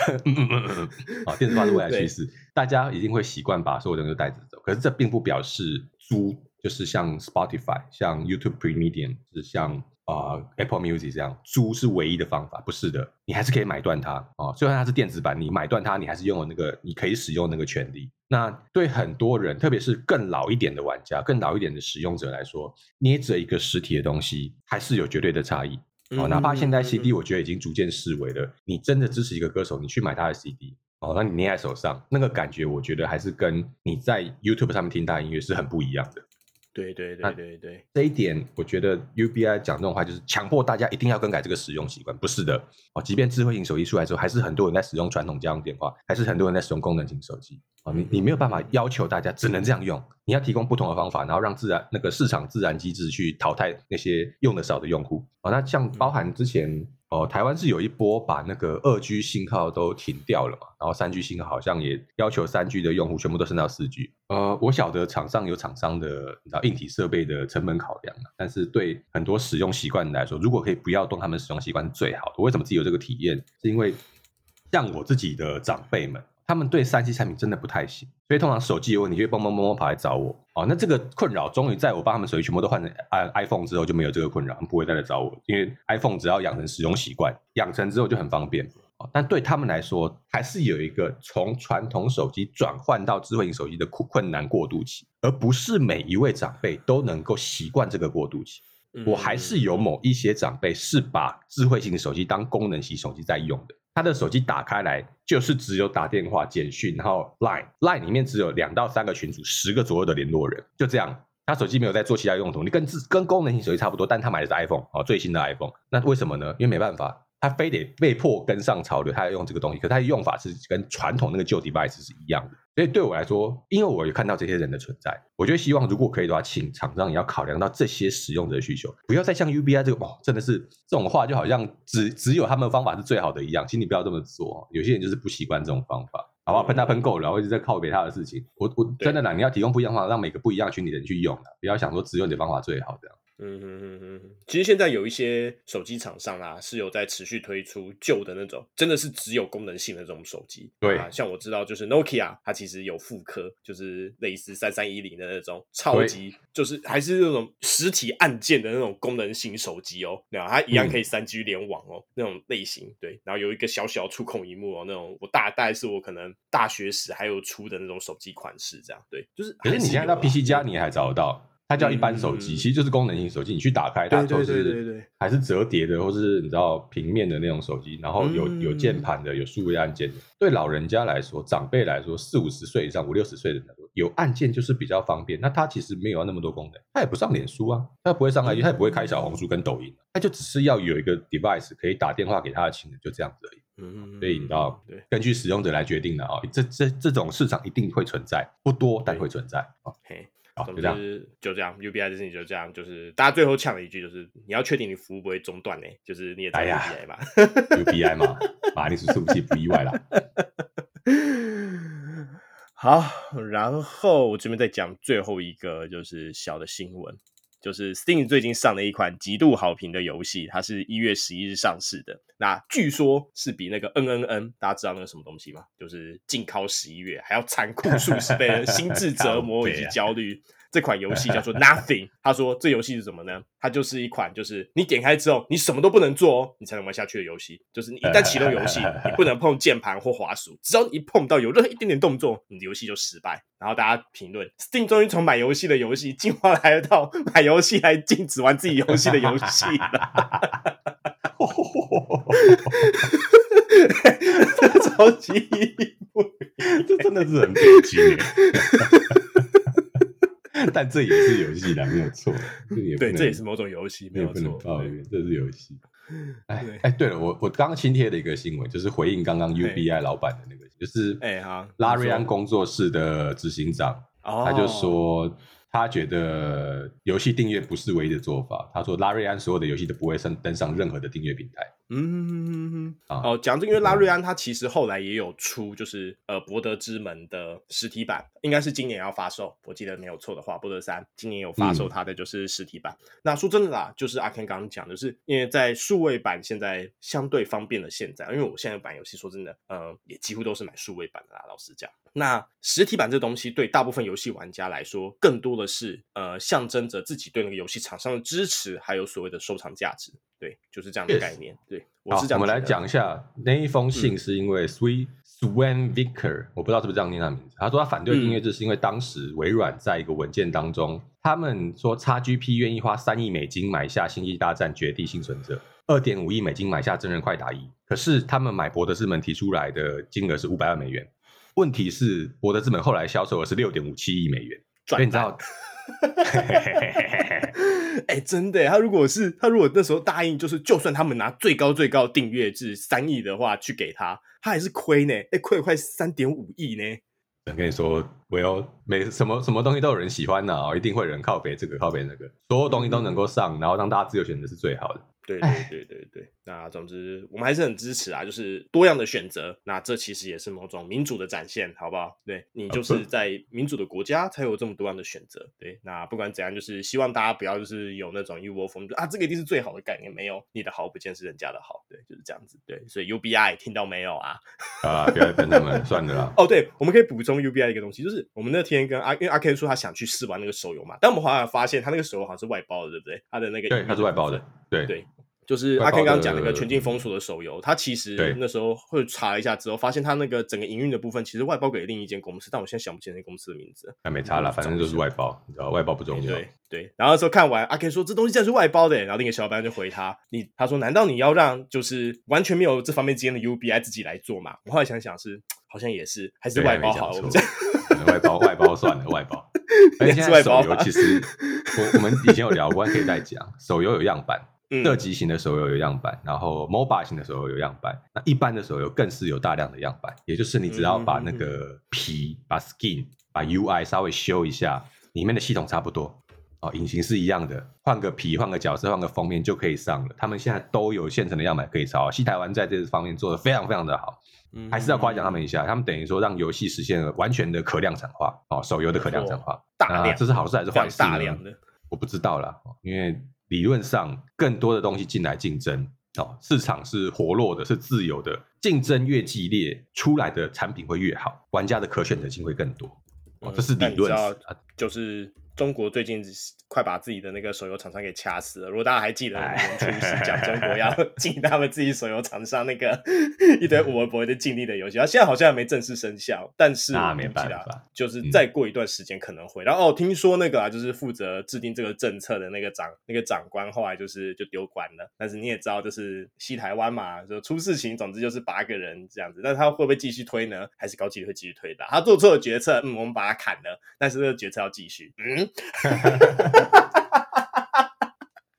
[SPEAKER 2] 啊，(laughs) 电子化是未来趋势，大家一定会习惯把所有东西都带着走。可是这并不表示租就是像 Spotify、像 YouTube Premium 是像。啊、uh，Apple Music 这样租是唯一的方法，不是的，你还是可以买断它啊。虽然它是电子版，你买断它，你还是拥有那个你可以使用那个权利。那对很多人，特别是更老一点的玩家、更老一点的使用者来说，捏着一个实体的东西，还是有绝对的差异。哦，哪怕现在 CD，我觉得已经逐渐式微了。你真的支持一个歌手，你去买他的 CD，哦，那你捏在手上，那个感觉，我觉得还是跟你在 YouTube 上面听他的音乐是很不一样的。
[SPEAKER 1] 对对对对对，
[SPEAKER 2] 这一点我觉得 UBI 讲这种话就是强迫大家一定要更改这个使用习惯，不是的哦。即便智慧型手机出来之后，还是很多人在使用传统家用电话，还是很多人在使用功能型手机哦。你你没有办法要求大家只能这样用，你要提供不同的方法，然后让自然那个市场自然机制去淘汰那些用的少的用户哦。那像包含之前。哦，台湾是有一波把那个二 G 信号都停掉了嘛，然后三 G 信号好像也要求三 G 的用户全部都升到四 G。呃，我晓得厂商有厂商的你知道硬体设备的成本考量，但是对很多使用习惯来说，如果可以不要动他们使用习惯是最好的。我为什么自己有这个体验？是因为像我自己的长辈们。他们对三 C 产品真的不太行，所以通常手机有问题就会蹦蹦蹦蹦跑来找我。哦，那这个困扰终于在我帮他们手机全部都换成 iPhone 之后就没有这个困扰，他们不会再来找我，因为 iPhone 只要养成使用习惯，养成之后就很方便。但对他们来说，还是有一个从传统手机转换到智慧型手机的困困难过渡期，而不是每一位长辈都能够习惯这个过渡期。我还是有某一些长辈是把智慧型手机当功能型手机在用的，他的手机打开来就是只有打电话、简讯，然后 Line，Line 里面只有两到三个群组，十个左右的联络人，就这样。他手机没有在做其他用途，你跟自跟功能型手机差不多，但他买的是 iPhone 哦，最新的 iPhone。那为什么呢？因为没办法。他非得被迫跟上潮流，他要用这个东西，可是他的用法是跟传统那个旧 device 是一样的。所以对我来说，因为我有看到这些人的存在，我就希望如果可以的话，请厂商也要考量到这些使用者的需求，不要再像 UBI 这个哦，真的是这种话就好像只只有他们的方法是最好的一样，请你不要这么做。有些人就是不习惯这种方法，好不好？喷他喷够了，然后一直在靠北他的事情。我我真的啦，你要提供不一样的方法，让每个不一样的群体的人去用的，不要想说只有你的方法最好这样。
[SPEAKER 1] 嗯哼哼哼，其实现在有一些手机厂商啊，是有在持续推出旧的那种，真的是只有功能性的这种手机。
[SPEAKER 2] 对
[SPEAKER 1] 啊，像我知道就是 Nokia，它其实有复刻，就是类似三三一零的那种超级，就是还是那种实体按键的那种功能性手机哦，对啊，它一样可以三 G 联网哦，嗯、那种类型。对，然后有一个小小触控荧幕哦，那种我大概是我可能大学时还有出的那种手机款式，这样对，就是。可是
[SPEAKER 2] 你现在到 PC 家你还找得到？它叫一般手机，嗯、其实就是功能性手机。你去打开它都是还是折叠的，或是你知道平面的那种手机，然后有有键盘的，有数位按键的。对老人家来说，长辈来说，四五十岁以上、五六十岁的人来说，有按键就是比较方便。那它其实没有那么多功能，它也不上脸书啊，它不会上 IG，它也不会开小红书跟抖音，它就只是要有一个 device 可以打电话给他的亲人，就这样子而已。嗯，所以你知道，对，根据使用者来决定的啊。这这这种市场一定会存在，不多但会存在啊。
[SPEAKER 1] 总之就这样，UBI 的事情就这样，就是大家最后呛了一句，就是你要确定你服务不会中断呢，就是你也打 UBI 嘛，(laughs)
[SPEAKER 2] UBI 嘛，马铃薯伺服器不意外啦。(laughs)
[SPEAKER 1] 好，然后我这边再讲最后一个就是小的新闻。就是 Steam 最近上了一款极度好评的游戏，它是一月十一日上市的。那据说是比那个 N N N，大家知道那个什么东西吗？就是禁靠十一月还要残酷数十倍的心智 (laughs) 折磨以及焦虑。这款游戏叫做 Nothing，(laughs) 他说这游戏是什么呢？它就是一款就是你点开之后你什么都不能做哦，你才能玩下去的游戏。就是你一旦启动游戏，你不能碰键盘或滑鼠，只要你一碰到有任何一点点动作，你的游戏就失败。然后大家评论，Steam 终于从买游戏的游戏进化来到买游戏来禁止玩自己游戏的游戏了。(laughs) 超级，
[SPEAKER 2] 这真的是很悲剧。(laughs) 但这也是游戏啦，没有错。
[SPEAKER 1] 对，这也是某种游戏，没有错。
[SPEAKER 2] 抱怨，这是游戏。哎哎，对了，我我刚刚新贴的一个新闻，就是回应刚刚 UBI 老板的那个，就是哎哈，拉瑞安工作室的执行长，他就说。他觉得游戏订阅不是唯一的做法。他说，拉瑞安所有的游戏都不会上登上任何的订阅平台。
[SPEAKER 1] 嗯，哦，讲这个，因为拉瑞安他其实后来也有出，就是呃，博德之门的实体版，应该是今年要发售。我记得没有错的话，博德三今年有发售它的就是实体版。嗯、那说真的啦，就是阿 Ken 刚刚讲的是，因为在数位版现在相对方便了。现在，因为我现在版游戏说真的，呃，也几乎都是买数位版的啦。老实讲，那实体版这东西对大部分游戏玩家来说，更多的是呃，象征着自己对那个游戏厂商的支持，还有所谓的收藏价值。对，就是这样的概念。Yes. 对，我是。
[SPEAKER 2] 我们来讲一下那一封信，是因为 Sweet Swan Vicker，我不知道是不是这样念他的名字。他说他反对订阅制，是因为当时微软在一个文件当中，他们说 XGP 愿意花三亿美金买下《星际大战：绝地幸存者》，二点五亿美金买下《真人快打一》，可是他们买博德之门提出来的金额是五百万美元。问题是博德之门后来销售额是六点五七亿美元，所以你知道。(laughs)
[SPEAKER 1] 哎、真的，他如果是他如果那时候答应，就是就算他们拿最高最高订阅至三亿的话去给他，他还是亏呢，哎、亏了快三点五亿呢。
[SPEAKER 2] 我跟你说，我要每什么什么东西都有人喜欢呢，一定会有人靠北这个靠北那个，所有东西都能够上，然后让大家自由选择是最好的。
[SPEAKER 1] 对对对对对，那总之我们还是很支持啊，就是多样的选择。那这其实也是某种民主的展现，好不好？对，你就是在民主的国家才有这么多样的选择。对，那不管怎样，就是希望大家不要就是有那种一窝蜂啊，这个一定是最好的概念，没有你的好不见是人家的好，对，就是这样子。对，所以 UBI 听到没有啊？(laughs)
[SPEAKER 2] 啊，不要跟他们算了啦。(laughs)
[SPEAKER 1] 哦，对，我们可以补充 UBI 一个东西，就是我们那天跟阿因为阿 Ken 说他想去试玩那个手游嘛，但我们好像发现他那个手游好像是外包的，对不对？他的那个
[SPEAKER 2] 对，他是外包的，对
[SPEAKER 1] 对。就是阿 Ken 刚刚讲那个全境封锁的手游，他其实那时候会查了一下之后，发现他那个整个营运的部分其实外包给另一间公司，但我现在想不起那公司的名字。
[SPEAKER 2] 那没差了，反正就是外包，你知道外包不重要。
[SPEAKER 1] 对对。然后那时候看完阿 Ken 说这东西竟然是外包的，然后另一个小伙伴就回他，你他说难道你要让就是完全没有这方面经验的 UBI 自己来做嘛？我后来想想是好像也是，还是外包好了。
[SPEAKER 2] 外包外包算了，外包。(laughs) 而且现在手游其实我我们以前有聊过，可以再讲。手游有样板。射击型的手游有样板，然后 MOBA 型的手游有样板，那一般的手游更是有大量的样板。也就是你只要把那个皮、把 skin、把 UI 稍微修一下，里面的系统差不多哦，引擎是一样的，换个皮、换个角色、换个封面就可以上了。他们现在都有现成的样板可以抄。西台湾在这方面做的非常非常的好，还是要夸奖他们一下。他们等于说让游戏实现了完全的可量产化哦，手游的可量产化，
[SPEAKER 1] 大量，
[SPEAKER 2] 这是好事还是坏事？
[SPEAKER 1] 大量的，
[SPEAKER 2] 我不知道啦，因为。理论上，更多的东西进来竞争哦，市场是活络的，是自由的，竞争越激烈，出来的产品会越好，玩家的可选择性会更多。哦，这是理论，
[SPEAKER 1] 嗯，就是。中国最近快把自己的那个手游厂商给掐死了。如果大家还记得，年初是讲中国要禁他们自己手游厂商那个 (laughs) 一堆无微博的禁令的游戏，他现在好像还没正式生效。但是
[SPEAKER 2] 那没办法，
[SPEAKER 1] 就是再过一段时间可能会。然后哦，听说那个啊，就是负责制定这个政策的那个长那个长官，后来就是就丢官了。但是你也知道，就是西台湾嘛，就出事情，总之就是八个人这样子。但他会不会继续推呢？还是高几率会继续推的？他做错了决策，嗯，我们把他砍了，但是这个决策要继续，嗯。(laughs)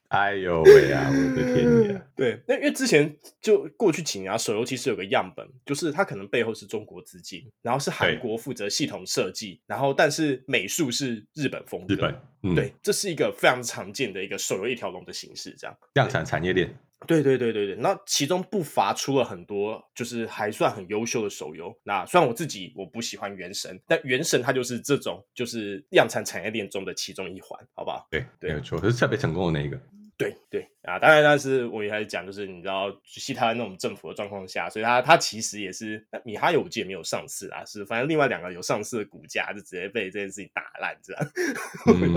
[SPEAKER 2] 哎呦喂啊！我的天爷！(laughs)
[SPEAKER 1] 对，那因为之前就过去几年啊，手游其实有个样本，就是它可能背后是中国资金，然后是韩国负责系统设计，然后但是美术是日本风格。
[SPEAKER 2] 日本，嗯，
[SPEAKER 1] 对，这是一个非常常见的一个手游一条龙的形式，这样
[SPEAKER 2] 量产产业链。
[SPEAKER 1] 对对对对对，那其中不乏出了很多就是还算很优秀的手游。那虽然我自己我不喜欢《原神》，但《原神》它就是这种就是量产产业链中的其中一环，好不好？
[SPEAKER 2] 对，对没有错，这是特别成功的那一个。
[SPEAKER 1] 对对啊，当然，但是我也还是讲，就是你知道，西台湾那种政府的状况下，所以它它其实也是米哈游，我记得没有上市啊，是反正另外两个有上市的股价就直接被这件事情打烂，这样，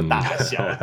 [SPEAKER 1] 大笑。(laughs)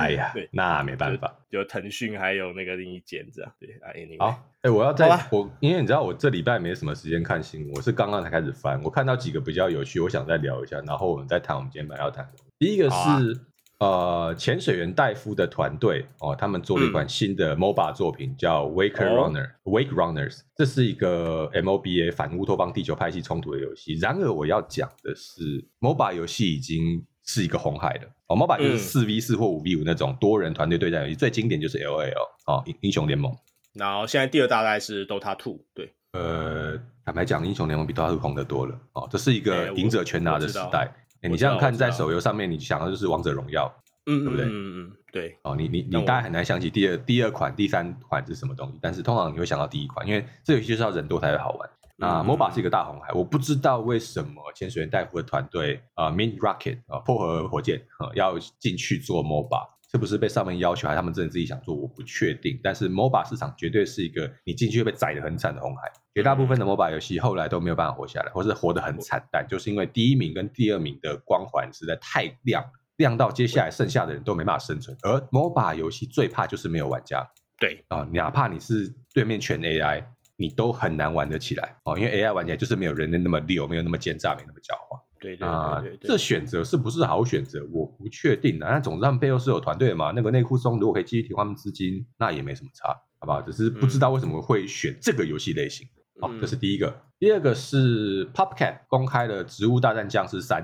[SPEAKER 2] 哎呀，对，那没办法，
[SPEAKER 1] 就腾讯还有那个另一间这样，对啊，，anyway，
[SPEAKER 2] 好，哎、欸，我要再我，因为你知道我这礼拜没什么时间看新闻，我是刚刚才开始翻，我看到几个比较有趣，我想再聊一下，然后我们再谈我们今天本来要谈的。第一个是。呃，潜水员戴夫的团队哦，他们做了一款新的 MOBA 作品，嗯、叫 Waker Runner、哦、Wake Runners。这是一个 MOBA 反乌托邦地球派系冲突的游戏。然而，我要讲的是，MOBA 游戏已经是一个红海了。哦，MOBA 就是四 v 四或五 v 五那种多人团队对战游戏，嗯、最经典就是 LOL 哦，英英雄联盟。
[SPEAKER 1] 然后现在第二大概是 Dota Two。对，
[SPEAKER 2] 呃，坦白讲，英雄联盟比 Dota Two 红得多了。哦，这是一个赢者全拿的时代。欸、你想想看，在手游上面，你想的就是王者荣耀，嗯，对不对？嗯嗯嗯，对。哦，你你你大概很难想起第二第二款、第三款是什么东西，但是通常你会想到第一款，因为这游戏就是要人多才会好玩。那 MOBA 是一个大红海，我不知道为什么潜水员戴夫的团队啊，Mint Rocket 啊，破核火箭啊，要进去做 MOBA。是不是被上面要求，还是他们真的自己想做？我不确定。但是 MOBA 市场绝对是一个你进去会被宰的很惨的红海。绝大部分的 MOBA 游戏后来都没有办法活下来，或是活得很惨淡，就是因为第一名跟第二名的光环实在太亮，亮到接下来剩下的人都没办法生存。而 MOBA 游戏最怕就是没有玩家。
[SPEAKER 1] 对啊，
[SPEAKER 2] 哪怕你是对面全 AI，你都很难玩得起来哦，因为 AI 玩起来就是没有人类那么溜，没有那么奸诈，没那么狡猾。对对啊，这选择是不是好选择？我不确定的。那总之他们背后是有团队的嘛。那个内裤松如果可以继续提供他们资金，那也没什么差，好不好？只是不知道为什么会选这个游戏类型。好、嗯哦，这是第一个。第二个是 PopCap 公开的《植物大战僵尸三》，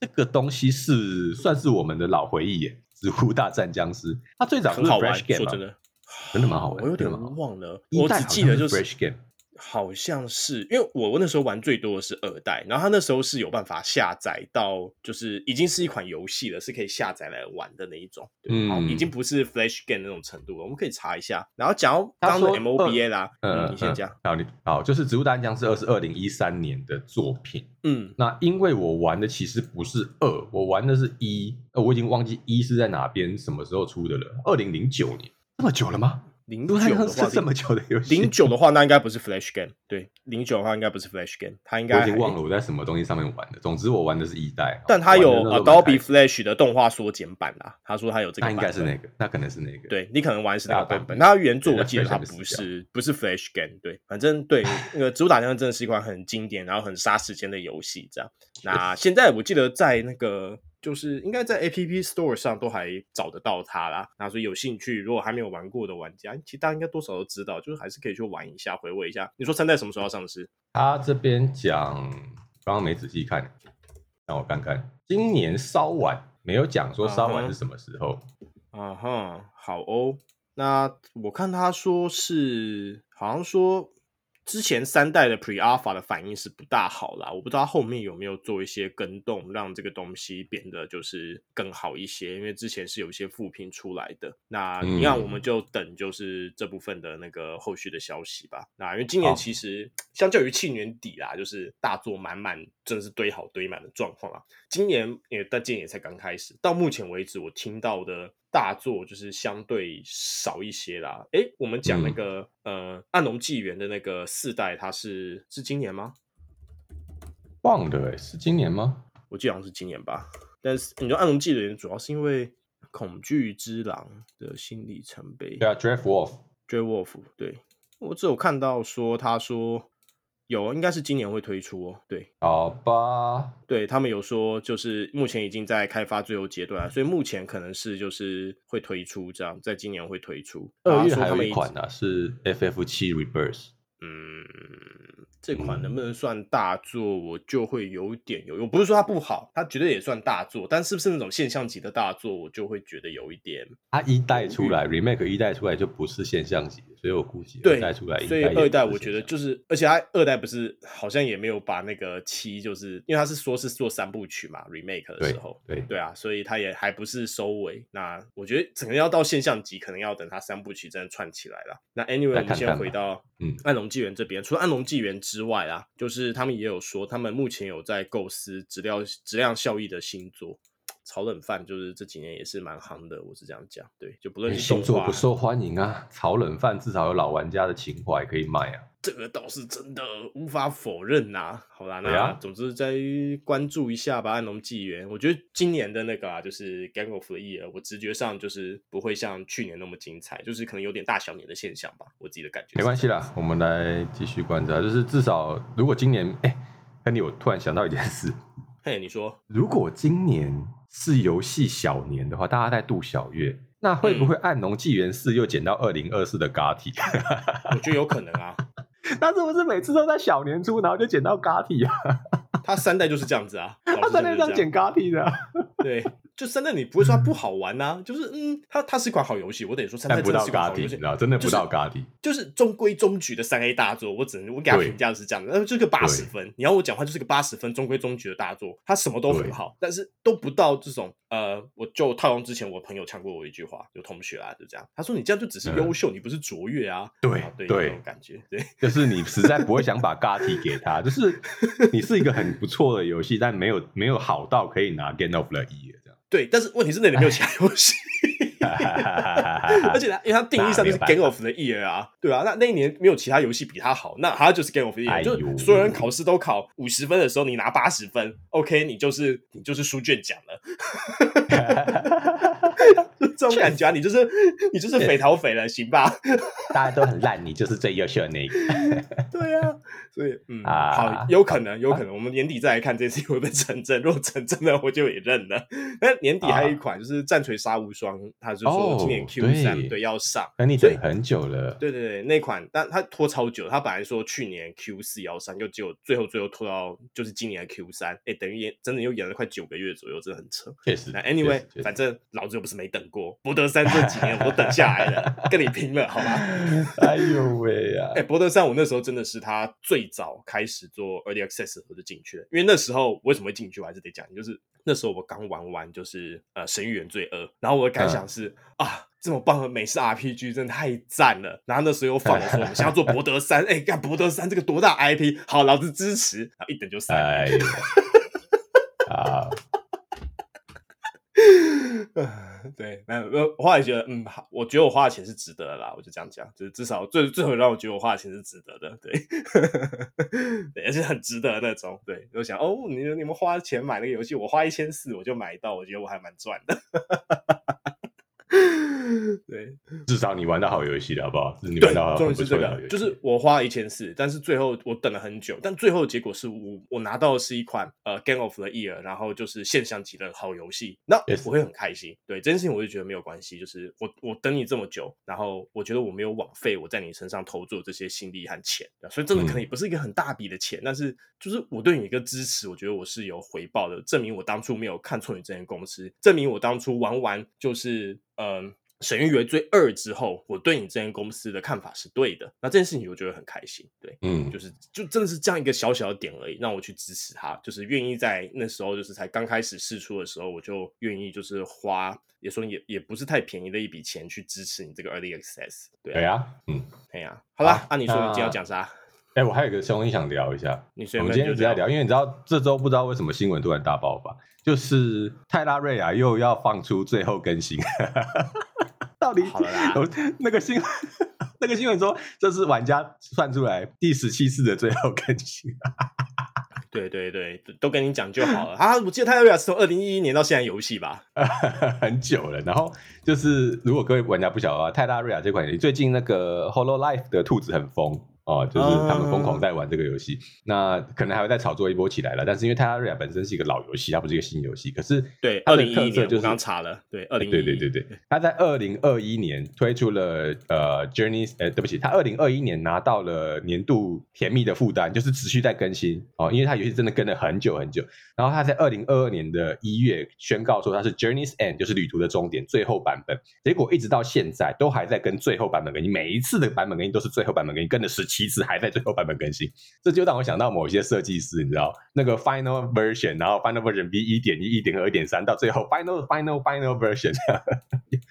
[SPEAKER 2] 这个东西是算是我们的老回忆耶，《植物大战僵尸》它最早是 Flash Game 真的，真的蛮好玩。
[SPEAKER 1] 我有点忘了，我只记得就是 Flash Game。好像是，因为我那时候玩最多的是二代，然后他那时候是有办法下载到，就是已经是一款游戏了，是可以下载来玩的那一种，嗯，已经不是 Flash Game 那种程度了。我们可以查一下。然后讲到刚刚的 MOBA 啦，嗯，你先讲。
[SPEAKER 2] 好，你好，就是《植物大战僵尸二》是二零一三年的作品，嗯，那因为我玩的其实不是二，我玩的是一，呃，我已经忘记一是在哪边什么时候出的了，二零零九年，这么久了吗？
[SPEAKER 1] 零九的话 (laughs)
[SPEAKER 2] 是这么久的游戏，
[SPEAKER 1] 零九的话那应该不是 Flash Game，对，零九的话应该不是 Flash Game，它应该
[SPEAKER 2] 我已经忘了我在什么东西上面玩的。总之我玩的是一代，
[SPEAKER 1] 但它有 Adobe Flash 的动画缩减版啦。他说他有这个，
[SPEAKER 2] 那应该是那个，那可能是那个。
[SPEAKER 1] 对，你可能玩的是那个版本，那它原作我记得它不是不是 Flash Game，对，反正对那个《植物大战》真的是一款很经典，然后很杀时间的游戏，这样。那现在我记得在那个。就是应该在 App Store 上都还找得到它啦，那所以有兴趣，如果还没有玩过的玩家，其实大家应该多少都知道，就是还是可以去玩一下，回味一下。你说三代什么时候要上市？
[SPEAKER 2] 他这边讲，刚刚没仔细看，让我看看，今年稍晚，没有讲说稍晚是什么时候。
[SPEAKER 1] 啊哈、uh-huh. uh-huh. 好哦，那我看他说是，好像说。之前三代的 Pre Alpha 的反应是不大好啦，我不知道后面有没有做一些更动，让这个东西变得就是更好一些。因为之前是有一些复评出来的，那一样我们就等就是这部分的那个后续的消息吧。那因为今年其实相较于去年底啦，就是大作满满，真的是堆好堆满的状况啊。今年因为大剑也才刚开始，到目前为止我听到的。大作就是相对少一些啦。哎，我们讲那个、嗯、呃《暗龙纪元》的那个四代，它是是今年吗？
[SPEAKER 2] 忘了，是今年吗？
[SPEAKER 1] 我记得好像是今年吧。但是你说《暗龙纪元》主要是因为恐惧之狼的新里程碑。
[SPEAKER 2] 对啊，Draft Wolf，Draft
[SPEAKER 1] Wolf，对，我只有看到说他说。有，应该是今年会推出哦。对，
[SPEAKER 2] 好吧。
[SPEAKER 1] 对，他们有说，就是目前已经在开发最后阶段，所以目前可能是就是会推出这样，在今年会推出。
[SPEAKER 2] 二月还有一款呢、啊，是 FF 七 Rebirth。
[SPEAKER 1] 嗯，这款能不能算大作？我就会有点犹豫。我不是说它不好，它绝对也算大作，但是不是那种现象级的大作，我就会觉得有一点。
[SPEAKER 2] 它一代出来，Remake 一代出来就不是现象级。所以我估计二代出来，
[SPEAKER 1] 所以二代我觉得就是，而且他二代不是好像也没有把那个七，就是因为他是说是做三部曲嘛，remake 的时候，
[SPEAKER 2] 对对，
[SPEAKER 1] 对啊，所以他也还不是收尾。那我觉得整个要到现象级，可能要等他三部曲真的串起来了。那 anyway，我们先回到嗯暗龙纪元这边，除了暗龙纪元之外啊，就是他们也有说，他们目前有在构思质量质量效益的新作。炒冷饭就是这几年也是蛮夯的，我是这样讲，对，就不论是
[SPEAKER 2] 新作不受欢迎啊，炒冷饭至少有老玩家的情怀可以卖啊，
[SPEAKER 1] 这个倒是真的无法否认呐、啊。好啦，那、啊、总之再关注一下吧，《暗龙纪元》，我觉得今年的那个啊，就是 Gang of the Year，我直觉上就是不会像去年那么精彩，就是可能有点大小年的现象吧，我自己的感觉。
[SPEAKER 2] 没关系啦，我们来继续观察，就是至少如果今年，哎，跟你我突然想到一件事，
[SPEAKER 1] 嘿，你说，
[SPEAKER 2] 如果今年。是游戏小年的话，大家在度小月，那会不会《暗龙纪元四》又捡到二零二四的 GATI？(laughs)
[SPEAKER 1] 我觉得有可能啊。
[SPEAKER 2] 那是不是每次都在小年初，然后就捡到 GATI 啊？(laughs)
[SPEAKER 1] 他三代就是这样子啊，(laughs)
[SPEAKER 2] 他三代这样。捡 GOTY 的、啊。(laughs)
[SPEAKER 1] 对，就三代你不会说它不好玩呐、就是嗯，它它是一款好游戏，我得说三代真的是一款好游戏，
[SPEAKER 2] 真的不到 GOTY，
[SPEAKER 1] 就是中规中矩的三 A 大作，我只能我给他评价是这样的，那就是个八十分。你要我讲话就是个八十分，中规中矩的大作，它什么都很好，但是都不到这种呃，我就套用之前我朋友呛过我一句话，有同学啊就这样，他说你这样就只是优秀、嗯，你不是卓越啊，
[SPEAKER 2] 对
[SPEAKER 1] 对，
[SPEAKER 2] 对，
[SPEAKER 1] 那种感觉，对，
[SPEAKER 2] 就是你实在不会想把 GOTY 给他，就是你是一个很不错的游戏，但没有没有好到可以拿 Game of the Year。
[SPEAKER 1] 对，但是问题是那里没有其他游戏，(laughs) 而且它因为它定义上就是 Game of the Year 啊，对啊，那那一年没有其他游戏比它好，那它就是 Game of the Year，、哎、就所有人考试都考五十分的时候，你拿八十分，OK，你就是你就是书卷奖了。这种感觉、啊，你就是 (laughs) 你就是匪逃匪了，行吧？(laughs)
[SPEAKER 2] 大家都很烂，你就是最优秀的那一个。(laughs)
[SPEAKER 1] 对啊，所以嗯、啊，好，有可能，有可能，啊、我们年底再来看这次会不会成真。如果成真了，我就也认了。那年底还有一款，就是《战锤杀无双》，他就说今年 Q 三、哦、对，对要上，
[SPEAKER 2] 那你等很久了。
[SPEAKER 1] 对对对，那款，但他拖超久，他本来说去年 Q 四要上，又结果最后最后拖到就是今年的 Q 三，哎，等于演真的又演了快九个月左右，真的很扯。
[SPEAKER 2] 确实，
[SPEAKER 1] 那 Anyway，反正老子又不是没等过。博德三这几年我都等下来了，跟你拼了，好吗？(laughs)
[SPEAKER 2] 哎呦喂呀！
[SPEAKER 1] 哎，博德三我那时候真的是他最早开始做 Early Access 我就进去了，因为那时候为什么会进去，我还是得讲，就是那时候我刚玩完就是呃《神域原罪二》，然后我的感想是、嗯、啊，这么棒的美式 RPG 真的太赞了。然后那时候又放了说，我们想要做博德三，哎，干博德三这个多大 IP，好，老子支持，然后一等就三。哎 (laughs) 啊 (laughs) 对，那我后来觉得，嗯，好，我觉得我花的钱是值得的啦，我就这样讲，就是至少最最后让我觉得我花的钱是值得的，对，(laughs) 对，而且很值得的那种，对，我想，哦，你你们花钱买那个游戏，我花一千四我就买到，我觉得我还蛮赚的。(laughs) 对，(laughs)
[SPEAKER 2] 至少你玩到好游戏了，好不好？是你玩到
[SPEAKER 1] 就是我花了一千四，但是最后我等了很久，但最后的结果是我我拿到的是一款呃 Game of the Year，然后就是现象级的好游戏，那我会很开心。对这件事情，我就觉得没有关系，就是我我等你这么久，然后我觉得我没有枉费我在你身上投注这些心力和钱，所以这个可能也不是一个很大笔的钱，嗯，但是就是我对你一个支持，我觉得我是有回报的，证明我当初没有看错你这间公司，证明我当初玩完就是嗯。呃《神域原罪二》之后，我对你这间公司的看法是对的。那这件事情我觉得很开心，对，嗯，就是就真的是这样一个小小的点而已，让我去支持他，就是愿意在那时候，就是才刚开始试出的时候，我就愿意就是花，也说也也不是太便宜的一笔钱去支持你这个 Early Access，对啊，
[SPEAKER 2] 对啊嗯，
[SPEAKER 1] 对呀，好啦，那、啊、你说你今天要讲啥？
[SPEAKER 2] 哎、欸，我还有一个东西想聊一下，
[SPEAKER 1] 你
[SPEAKER 2] 我们今天一直在聊，因为你知道这周不知道为什么新闻突然大爆发，就是泰拉瑞亚又要放出最后更新。到底好了啦，(laughs) 那个新闻，那个新闻说这是玩家算出来第十七次的最后更新。(laughs)
[SPEAKER 1] 对对对，都跟你讲就好了啊！我记得泰拉瑞亚是从二零一一年到现在游戏吧，(laughs)
[SPEAKER 2] 很久了。然后就是如果各位玩家不晓得泰拉瑞亚这款游戏最近那个 Hollow Life 的兔子很疯。哦，就是他们疯狂在玩这个游戏，uh... 那可能还会再炒作一波起来了。但是因为泰拉瑞亚本身是一个老游戏，它不是一个新游戏。可是
[SPEAKER 1] 对，二零一一年就是刚查了，对，二零
[SPEAKER 2] 对对对对，他在二零二一年推出了呃 Journeys，呃对不起，他二零二一年拿到了年度甜蜜的负担，就是持续在更新哦，因为他游戏真的跟了很久很久。然后他在二零二二年的一月宣告说他是 Journeys End，就是旅途的终点，最后版本。结果一直到现在都还在跟最后版本更新，每一次的版本更新都是最后版本更新，跟了十。其实还在最后版本更新，这就让我想到某些设计师，你知道那个 final version，然后 final version B 一点一、一点二、一点三，到最后 final final final version，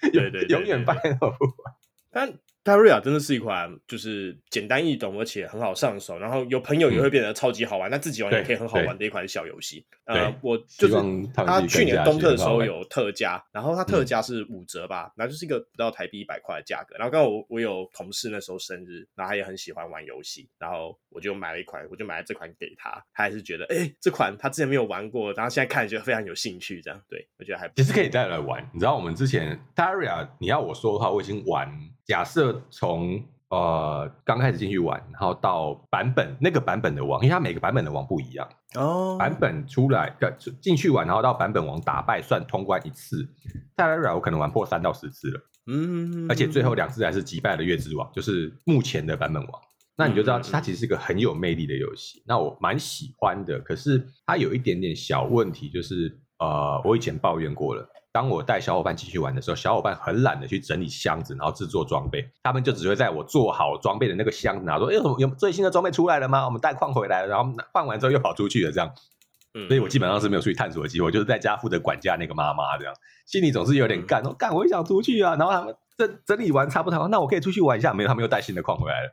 [SPEAKER 1] 对对，对，对，对，
[SPEAKER 2] 永远 final 不完。
[SPEAKER 1] 但泰拉瑞亚真的是一款就是简单易懂，而且很好上手，然后有朋友也会变得超级好玩，那、嗯、自己玩也可以很好玩的一款小游戏。呃，我就是他去年冬特的时候有特价，然后它特价是五折吧，那、嗯、就是一个不到台币一百块的价格。然后刚好我我有同事那时候生日，然后他也很喜欢玩游戏，然后我就买了一款，我就买了这款给他，他还是觉得哎、欸、这款他之前没有玩过，然后现在看觉得非常有兴趣，这样对我觉得还不
[SPEAKER 2] 其实可以带来玩。你知道我们之前泰拉瑞亚，你要我说的话，我已经玩。假设从呃刚开始进去玩，然后到版本那个版本的王，因为它每个版本的王不一样哦。版本出来进去玩，然后到版本王打败算通关一次。泰拉瑞亚我可能玩破三到十次了，嗯，而且最后两次还是击败了月之王，就是目前的版本王。那你就知道它其实是一个很有魅力的游戏。那我蛮喜欢的，可是它有一点点小问题，就是呃我以前抱怨过了。当我带小伙伴继续玩的时候，小伙伴很懒得去整理箱子，然后制作装备，他们就只会在我做好装备的那个箱子拿说：“哎，有什么有最新的装备出来了吗？我们带矿回来了。”然后换完之后又跑出去了，这样。嗯，所以我基本上是没有出去探索的机会，就是在家负责管家那个妈妈这样，心里总是有点干，说干我也想出去啊。然后他们整整理完差不多，那我可以出去玩一下，没有，他们又带新的矿回来了。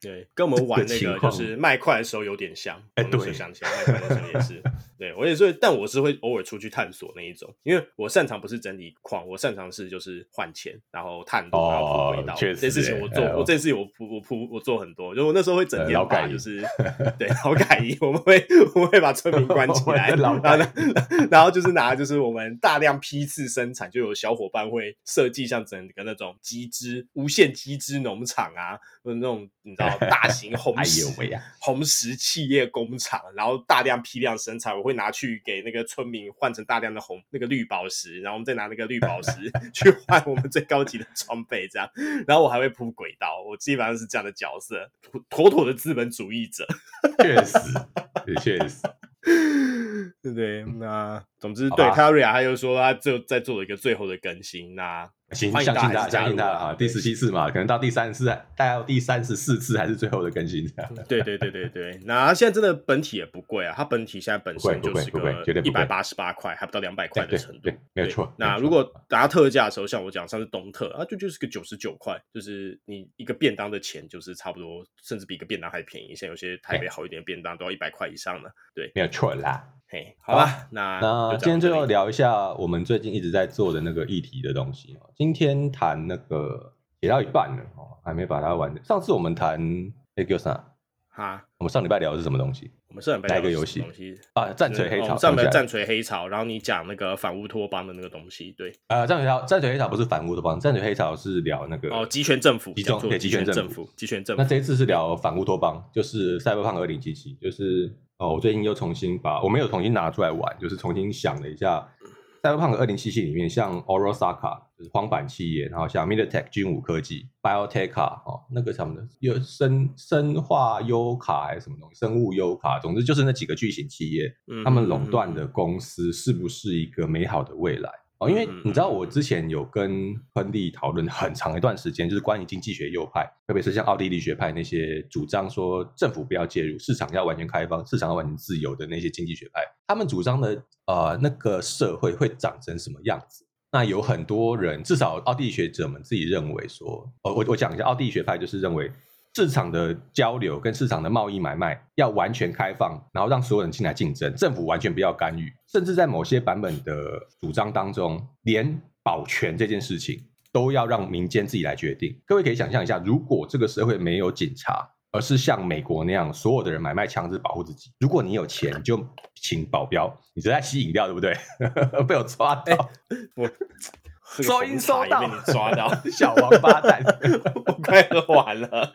[SPEAKER 1] 对，跟我们玩那个就是卖块的时候有点像。哎、欸，对，想起来卖块的时候也是。(laughs) 对，我也是，但我是会偶尔出去探索那一种，因为我擅长不是整理矿，我擅长是就是换钱，然后探路，然后铺轨道。这事情我做，我这次我铺我铺我做很多，就我那时候会整天把就是 (laughs) 对劳改营，我们会我们会把村民关起来，然后然后就是拿就是我们大量批次生产，就有小伙伴会设计像整个那种机织无限机织农场啊，或者那种你知道 (laughs) 大型红石红石企业工厂，然后大量批量生产。我会拿去给那个村民换成大量的红那个绿宝石，然后我们再拿那个绿宝石 (laughs) 去换我们最高级的装备，这样。然后我还会铺轨道，我基本上是这样的角色，妥妥的资本主义者。
[SPEAKER 2] 确实，也确实。
[SPEAKER 1] 对不 (laughs) 对？那总之，对 Taria 他又说他就在做了一个最后的更新。那
[SPEAKER 2] 行，相信他，相信他啊！第十七次嘛，可能到第三次，大概第三十四次还是最后的更新这样。
[SPEAKER 1] 对对对对对，那现在真的本体也不贵啊，它本体现在本身就是个一百八十八块，还不到两百块的程度。
[SPEAKER 2] 对，没有错。
[SPEAKER 1] 那如果打特价的时候，像我讲上次东特啊，就就是个九十九块，就是你一个便当的钱，就是差不多，甚至比一个便当还便宜。现在有些台北好一点的便当都要一百块以上的。对，
[SPEAKER 2] 没有错啦。
[SPEAKER 1] 嘿，好吧，那
[SPEAKER 2] 那今天最后聊一下我们最近一直在做的那个议题的东西。今天谈那个写到一半了哦，还没把它完。上次我们谈那个啥哈，我们上礼拜聊的是什么东西？
[SPEAKER 1] 我们上礼拜聊一个游戏东西
[SPEAKER 2] 啊？战锤黑潮，
[SPEAKER 1] 上礼拜战锤黑潮，然后你讲那个反乌托邦的那个东西，对。
[SPEAKER 2] 呃，战锤潮，战锤黑潮不是反乌托邦，战锤黑潮是聊那个
[SPEAKER 1] 哦，集权政府，
[SPEAKER 2] 集中对集权政府，
[SPEAKER 1] 集权政府。
[SPEAKER 2] 那这一次是聊反乌托邦，就是赛博朋克二零七七，就是。哦，我最近又重新把我没有重新拿出来玩，就是重新想了一下，赛博朋克二零七七里面，像 Arasaka 就是荒坂企业，然后像 MediTech 军武科技、BioTeka 哦，那个什么的，有生生化优卡还是什么东西，生物优卡，总之就是那几个巨型企业，他们垄断的公司是不是一个美好的未来？哦，因为你知道，我之前有跟亨利讨论很长一段时间，就是关于经济学右派，特别是像奥地利学派那些主张说政府不要介入，市场要完全开放，市场要完全自由的那些经济学派，他们主张的呃那个社会会长成什么样子？那有很多人，至少奥地利学者们自己认为说，哦，我我讲一下，奥地利学派就是认为。市场的交流跟市场的贸易买卖要完全开放，然后让所有人进来竞争，政府完全不要干预，甚至在某些版本的主张当中，连保全这件事情都要让民间自己来决定。各位可以想象一下，如果这个社会没有警察，而是像美国那样，所有的人买卖枪支保护自己，如果你有钱，(laughs) 就请保镖，你是在吸饮料对不对？(laughs) 被我抓到，欸、我。收音收到，
[SPEAKER 1] 被你抓到，(laughs)
[SPEAKER 2] 小王八蛋，
[SPEAKER 1] 我快喝完了，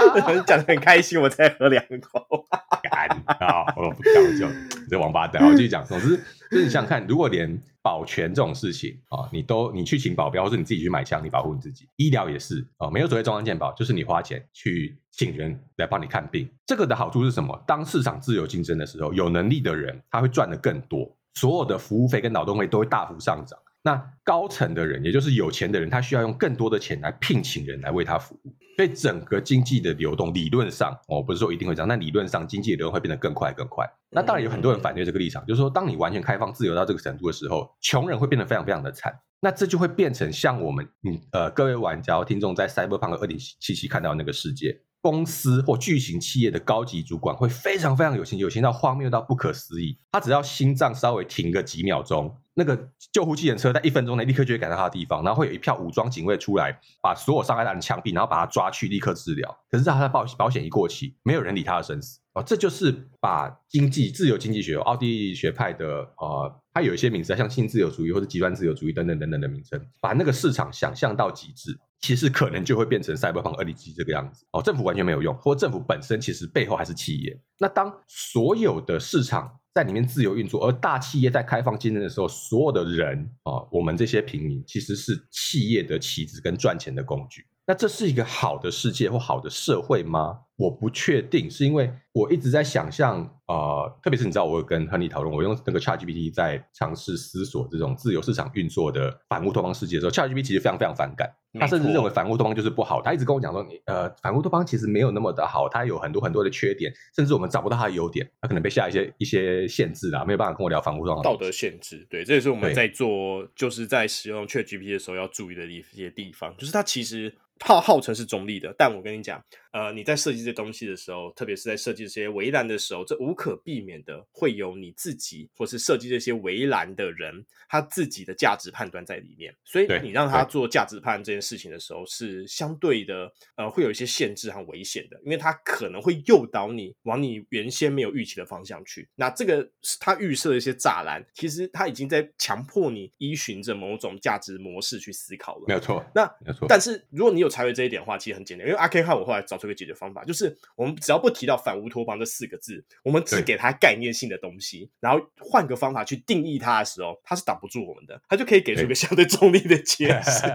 [SPEAKER 1] (laughs) 讲得很开心，我再喝两口，(laughs)
[SPEAKER 2] 干啊！我不讲就你这王八蛋，我继续讲。总之，就是你想看，如果连保全这种事情啊，你都你去请保镖，或者你自己去买枪，你保护你自己，医疗也是啊，没有所谓中央健保，就是你花钱去请人来帮你看病。这个的好处是什么？当市场自由竞争的时候，有能力的人他会赚的更多，所有的服务费跟劳动费都会大幅上涨。那高层的人，也就是有钱的人，他需要用更多的钱来聘请人来为他服务，所以整个经济的流动理论上，哦，不是说一定会这样，但理论上经济的流动会变得更快更快。那当然有很多人反对这个立场，就是说，当你完全开放自由到这个程度的时候，穷人会变得非常非常的惨。那这就会变成像我们，嗯呃，各位玩家、听众在《Cyberpunk 二零七七》看到那个世界，公司或巨型企业的高级主管会非常非常有钱，有钱到荒谬到不可思议。他只要心脏稍微停个几秒钟。那个救护计程车在一分钟内立刻就会赶到他的地方，然后会有一票武装警卫出来，把所有伤害他的枪毙，然后把他抓去立刻治疗。可是他的保保险一过期，没有人理他的生死哦。这就是把经济自由经济学，奥地利学派的呃，它有一些名词，像新自由主义或者极端自由主义等等等等的名称，把那个市场想象到极致，其实可能就会变成赛博朋克2077这个样子哦。政府完全没有用，或政府本身其实背后还是企业。那当所有的市场在里面自由运作，而大企业在开放竞争的时候，所有的人啊、我们这些平民其实是企业的棋子跟赚钱的工具。那这是一个好的世界或好的社会吗？我不确定，是因为我一直在想象，呃，特别是你知道，我有跟亨利讨论，我用那个 ChatGPT 在尝试思索这种自由市场运作的反乌托邦世界的时候，ChatGPT 其实非常非常反感，他甚至认为反乌托邦就是不好，他一直跟我讲说，你呃，反乌托邦其实没有那么的好，它有很多很多的缺点，甚至我们找不到它的优点，它可能被下一些一些限制啊，没有办法跟我聊反乌托邦。
[SPEAKER 1] 道德限制，对，这也是我们在做，就是在使用 ChatGPT 的时候要注意的一些地方，就是它其实。号号称是中立的，但我跟你讲，呃，你在设计这些东西的时候，特别是在设计这些围栏的时候，这无可避免的会有你自己或是设计这些围栏的人他自己的价值判断在里面。所以你让他做价值判这件事情的时候，是相对的，呃，会有一些限制和危险的，因为他可能会诱导你往你原先没有预期的方向去。那这个他预设的一些栅栏，其实他已经在强迫你依循着某种价值模式去思考了。
[SPEAKER 2] 没有错，
[SPEAKER 1] 那
[SPEAKER 2] 没有错。
[SPEAKER 1] 但是如果你有察觉这一点的话，其实很简单，因为阿 K 和我后来找出一个解决方法，就是我们只要不提到反乌托邦这四个字，我们只给它概念性的东西，然后换个方法去定义它的时候，它是挡不住我们的，它就可以给出一个相对中立的解释。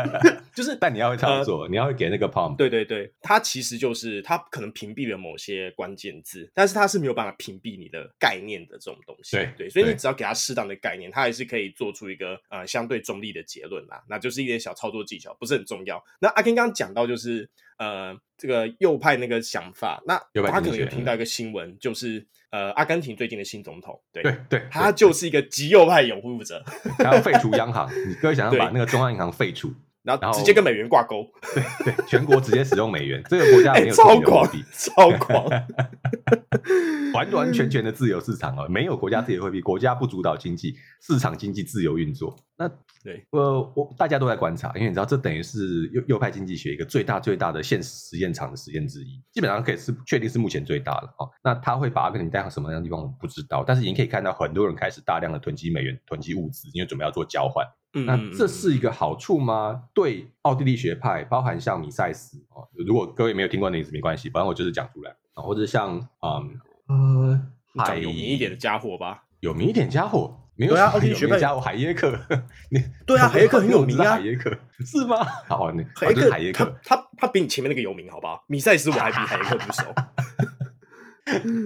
[SPEAKER 1] (laughs) 就是，
[SPEAKER 2] 但你要会操作，呃、你要会给那个 prompt。
[SPEAKER 1] 对对对，它其实就是它可能屏蔽了某些关键字，但是它是没有办法屏蔽你的概念的这种东西。
[SPEAKER 2] 对
[SPEAKER 1] 对，所以你只要给它适当的概念，它还是可以做出一个呃相对中立的结论啦。那就是一点小操作技巧，不是很重要。那阿 Ken 刚刚讲到就是呃这个右派那个想法，那他可能有听到一个新闻，就是呃阿根廷最近的新总统，对
[SPEAKER 2] 对对，
[SPEAKER 1] 他就是一个极右派拥护者，
[SPEAKER 2] 他要废除央行，你各位想 (laughs) 要把那个中央银行废除。
[SPEAKER 1] 然后直接跟美元挂钩，
[SPEAKER 2] 对对，全国直接使用美元，这个国家没有 (laughs)
[SPEAKER 1] 超狂，超狂，(laughs)
[SPEAKER 2] 完完全全的自由市场哦，没有国家自由货币，国家不主导经济，市场经济自由运作。那对，呃，我大家都在观察，因为你知道，这等于是右右派经济学一个最大最大的现实实验场的实验之一，基本上可以是确定是目前最大的哦。那他会把阿根廷带到什么样的地方，我们不知道，但是已经可以看到很多人开始大量的囤积美元、囤积物资，因为准备要做交换。那这是一个好处吗？对奥地利学派，包含像米塞斯哦，如果各位没有听过那意思没关系，反正我就是讲出来啊，或者像嗯呃，
[SPEAKER 1] 海有名一点的家伙吧，
[SPEAKER 2] 有名一点家伙，没有啊，奥地利学派家伙海耶克，(laughs) 你
[SPEAKER 1] 对啊，海耶克很有名啊，
[SPEAKER 2] 海耶克 (laughs) 是吗？(laughs) 好，那海耶克，
[SPEAKER 1] 他他他比你前面那个有名，好不好？米塞斯我还比海耶克不熟。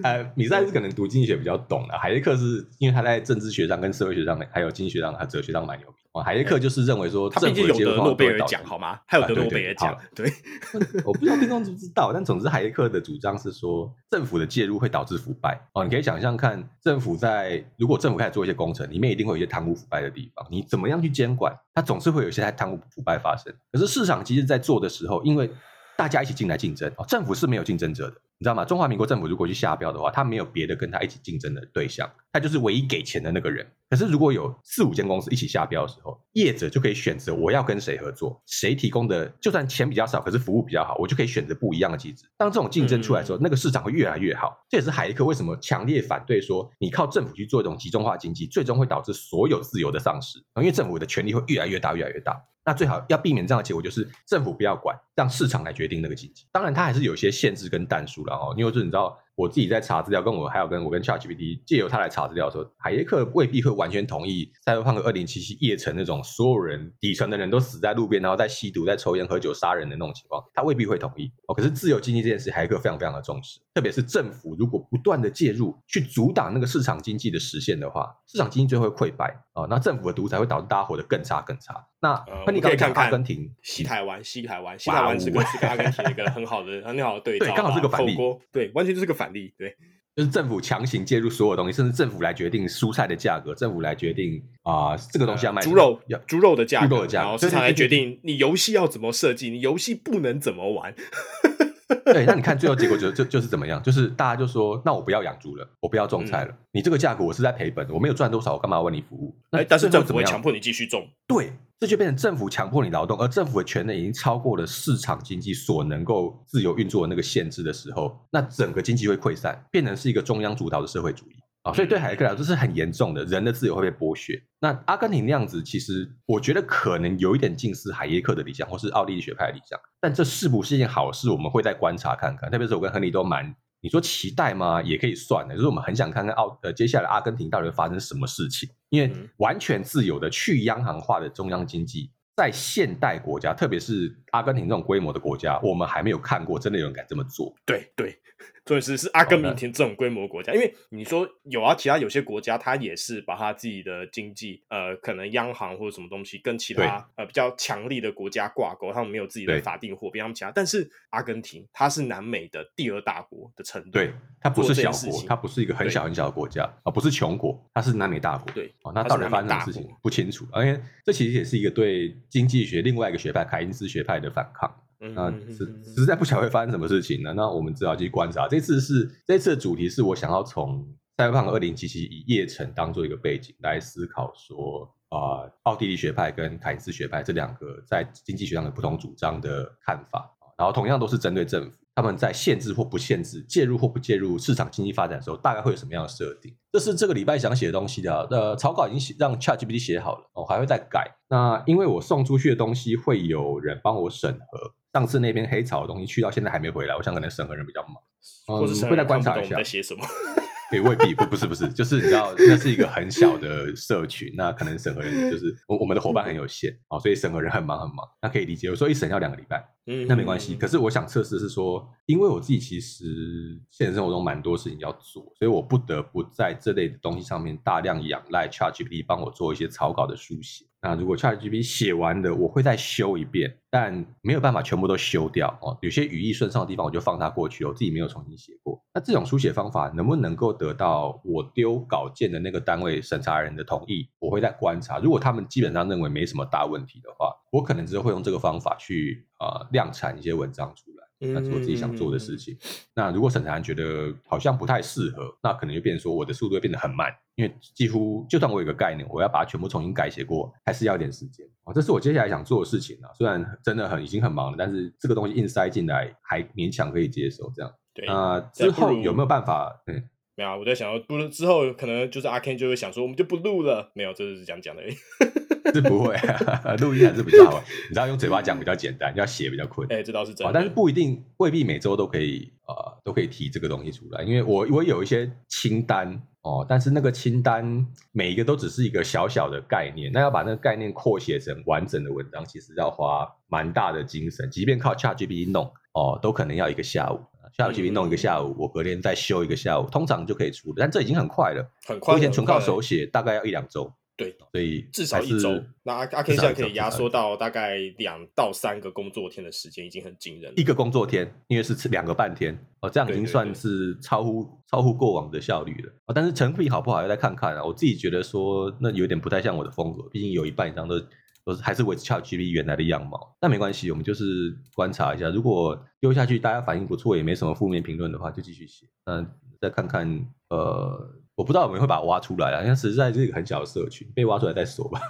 [SPEAKER 1] 呃，
[SPEAKER 2] 米塞斯可能读经济学比较懂了，海耶克是因为他在政治学上、跟社会学上、还有经济学上、他哲学上蛮有名。哦，海耶克就是认为说，
[SPEAKER 1] 他毕竟有得诺贝尔奖，好吗？还有得诺贝尔奖，对。
[SPEAKER 2] 我不知道听众知不知道，但总之海耶克的主张是说，政府的介入会导致腐败。哦，你可以想象看，政府在如果政府开始做一些工程，里面一定会有一些贪污腐败的地方，你怎么样去监管，它总是会有一些贪污腐败发生。可是市场其实在做的时候，因为大家一起进来竞争，哦，政府是没有竞争者的。你知道吗？中华民国政府如果去下标的话，他没有别的跟他一起竞争的对象，他就是唯一给钱的那个人。可是如果有四五间公司一起下标的时候，业者就可以选择我要跟谁合作，谁提供的就算钱比较少，可是服务比较好，我就可以选择不一样的机制。当这种竞争出来的时候，嗯、那个市场会越来越好。这也是海耶克为什么强烈反对说，你靠政府去做一种集中化经济，最终会导致所有自由的丧失。因为政府的权力会越来越大，越来越大。那最好要避免这样的结果，就是政府不要管，让市场来决定那个经济。当然，它还是有一些限制跟但数了哦，因为就你知道。我自己在查资料，跟我还有跟我跟 ChatGPT 借由他来查资料的时候，海耶克未必会完全同意赛博朋克二零七七夜城那种所有人底层的人都死在路边，然后在吸毒、在抽烟、喝酒、杀人的那种情况，他未必会同意哦。可是自由经济这件事，海耶克非常非常的重视，特别是政府如果不断的介入去阻挡那个市场经济的实现的话，市场经济最后会溃败啊。那政府的独裁会导致大家活得更差更差。那
[SPEAKER 1] 呃，你
[SPEAKER 2] 可以
[SPEAKER 1] 看看
[SPEAKER 2] 阿根廷、
[SPEAKER 1] 西台湾、西台湾、西台湾是跟阿根廷一个很好的很好的对照，
[SPEAKER 2] 对，刚好是个反例，
[SPEAKER 1] 对，完全就是个反例，对。
[SPEAKER 2] 就是政府强行介入所有东西，甚至政府来决定蔬菜的价格，政府来决定啊、呃，这个东西要卖
[SPEAKER 1] 猪肉，要猪肉的价格，
[SPEAKER 2] 猪肉的价格，
[SPEAKER 1] 然后市场来决定你游戏要怎么设计，你游戏不能怎么玩。(laughs)
[SPEAKER 2] 对，那你看最后结果就就就是怎么样？就是大家就说，那我不要养猪了，我不要种菜了。嗯、你这个价格我是在赔本，我没有赚多少，我干嘛要为你服务？那
[SPEAKER 1] 但是政府会强迫你继续种。
[SPEAKER 2] 对，这就变成政府强迫你劳动，而政府的权力已经超过了市场经济所能够自由运作的那个限制的时候，那整个经济会溃散，变成是一个中央主导的社会主义。啊，所以对海耶克来说，这是很严重的，人的自由会被剥削。那阿根廷那样子，其实我觉得可能有一点近似海耶克的理想，或是奥地利学派的理想。但这是不是一件好事？我们会再观察看看。特别是我跟亨利都蛮，你说期待吗？也可以算的，就是我们很想看看奥呃接下来阿根廷到底会发生什么事情。因为完全自由的去央行化的中央经济，在现代国家，特别是阿根廷这种规模的国家，我们还没有看过真的有人敢这么做。
[SPEAKER 1] 对对。所以是是阿根廷这种规模国家，因为你说有啊，其他有些国家它也是把它自己的经济，呃，可能央行或者什么东西跟其他呃比较强力的国家挂钩，他们没有自己的法定货币，他们其他。但是阿根廷它是南美的第二大国的程度，
[SPEAKER 2] 对，它不是小国，它不是一个很小很小的国家啊，不是穷国，它是南美大国。
[SPEAKER 1] 对，
[SPEAKER 2] 哦，那到底发生什么事情不清楚，而且这其实也是一个对经济学另外一个学派凯因斯学派的反抗。那实实在不晓得会发生什么事情呢？那我们只好去观察。这次是这次的主题是我想要从赛博朋克二零七七以夜城当做一个背景来思考说啊，呃，奥地利学派跟凯恩斯学派这两个在经济学上的不同主张的看法。然后同样都是针对政府。他们在限制或不限制、介入或不介入市场经济发展的时候，大概会有什么样的设定？这是这个礼拜想写的东西的。呃，草稿已经写让 ChatGPT 写好了，我、哦、还会再改。那因为我送出去的东西会有人帮我审核，上次那边黑草的东西去到现在还没回来，我想可能审核人比较忙，嗯，会再观察一下。
[SPEAKER 1] 在写什么？
[SPEAKER 2] 也未必不不是不是，就是你知道，那是一个很小的社群，那可能审核人就是我我们的伙伴很有限啊，所以审核人很忙很忙，那可以理解。有时候一审要两个礼拜，嗯，那没关系。可是我想测试是说，因为我自己其实现实生活中蛮多事情要做，所以我不得不在这类的东西上面大量仰赖 ChatGPT 帮我做一些草稿的书写。那如果 ChatGPT 写完的，我会再修一遍，但没有办法全部都修掉哦。有些语义顺畅的地方，我就放它过去，我自己没有重新写过。那这种书写方法能不能够得到我丢稿件的那个单位审查人的同意？我会再观察。如果他们基本上认为没什么大问题的话，我可能之后会用这个方法去呃量产一些文章出来。那是我自己想做的事情。嗯、那如果审查人觉得好像不太适合，那可能就变成说我的速度会变得很慢，因为几乎就算我有个概念，我要把它全部重新改写过，还是要一点时间啊。这是我接下来想做的事情啊。虽然真的很已经很忙了，但是这个东西硬塞进来还勉强可以接受。这样，对。那之后有没有办法？嗯，
[SPEAKER 1] 没有。我在想要不之后可能就是阿 Ken 就会想说，我们就不录了。没有，这是讲讲的。
[SPEAKER 2] 是不会，(laughs) 录音还是比较好。你知道用嘴巴讲比较简单，要写比较困难。
[SPEAKER 1] 哎、欸，这倒是真的。
[SPEAKER 2] 但是不一定，未必每周都可以呃都可以提这个东西出来。因为我我有一些清单哦，但是那个清单每一个都只是一个小小的概念，那要把那个概念扩写成完整的文章，其实要花蛮大的精神。即便靠 ChatGPT 弄哦，都可能要一个下午。ChatGPT 弄一个下午，嗯、我隔天再休一个下午，通常就可以出。但这已经很快了，
[SPEAKER 1] 很快。
[SPEAKER 2] 我以前纯靠手写，大概要一两周。
[SPEAKER 1] 对，
[SPEAKER 2] 所以
[SPEAKER 1] 至少一周。那阿阿 Ken 现在可以压缩到大概两到三个工作天的时间，已经很惊人了。
[SPEAKER 2] 一个工作天，因为是吃两个半天哦，这样已经算是超乎超乎过往的效率了啊。但是成品好不好，要再看看啊。我自己觉得说，那有点不太像我的风格，毕竟有一半以上都都是还是维持 ChatGPT 原来的样貌。那没关系，我们就是观察一下，如果丢下去大家反应不错，也没什么负面评论的话，就继续写。嗯，再看看呃。我不知道我们会把它挖出来啊，因为实在是一个很小的社群，被挖出来再说吧。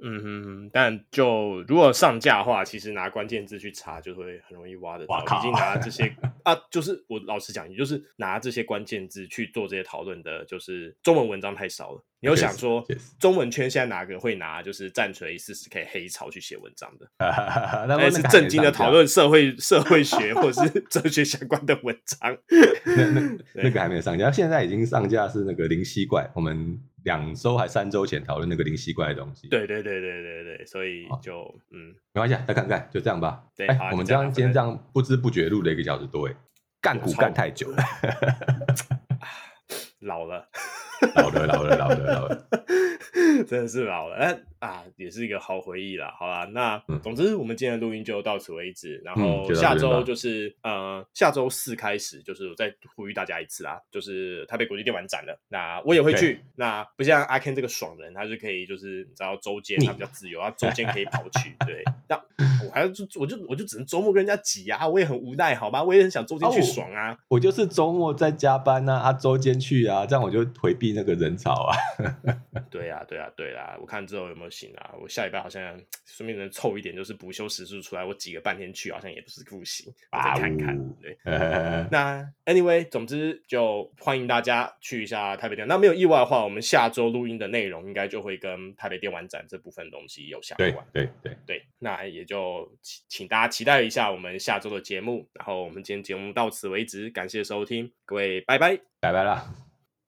[SPEAKER 1] 嗯哼哼，但就如果上架的话，其实拿关键字去查就会很容易挖得到。靠已经拿这些啊，就是我老实讲，也就是拿这些关键字去做这些讨论的，就是中文文章太少了。你有想说，中文圈现在哪个会拿就是战锤四十 K 黑潮去写文章的？(laughs) 那是正经的讨论社会社会学或者是哲学相关的文章。(laughs)
[SPEAKER 2] 那 (laughs) 那那个还没有上架，现在已经上架是那个灵犀怪，我们两周还三周前讨论那个灵犀怪的东西。
[SPEAKER 1] 对对对对对对，所以就嗯，
[SPEAKER 2] 没关系，再看看，就这样吧。
[SPEAKER 1] 对，
[SPEAKER 2] 我们这样今天这样不知不觉录了一个小时多，哎，干股干太久了，
[SPEAKER 1] 老了。
[SPEAKER 2] 老了，老了，老了，老了，(laughs)
[SPEAKER 1] 真的是老了。哎啊，也是一个好回忆啦。好啦，那、嗯、总之我们今天的录音就到此为止。然后下周就是、嗯、呃，下周四开始，就是我再呼吁大家一次啦，就是台北国际电玩展了。那我也会去。那不像阿 Ken 这个爽人，他是可以就是你知道周间他比较自由，他周间可以跑去。对，(laughs) 那我还要就我就我就只能周末跟人家挤啊，我也很无奈，好吧？我也很想周间去爽啊。
[SPEAKER 2] 我，我就是周末在加班啊，啊，周间去啊，这样我就回避。那个人潮啊，(laughs)
[SPEAKER 1] 对呀、啊，对呀、啊，对啦，我看之后有没有行啊？我下礼拜好像 (tsk) 顺便能凑一点，就是补休时数出来，我挤个半天去，好像也不是不行。我再看看，啊、对。(laughs) 那 anyway，总之就欢迎大家去一下台北电。那没有意外的话，我们下周录音的内容应该就会跟台北电玩展这部分东西有相关。
[SPEAKER 2] 对对对
[SPEAKER 1] 对，那也就请请大家期待一下我们下周的节目。然后我们今天节目到此为止，感谢收听，各位拜拜，
[SPEAKER 2] 拜拜了。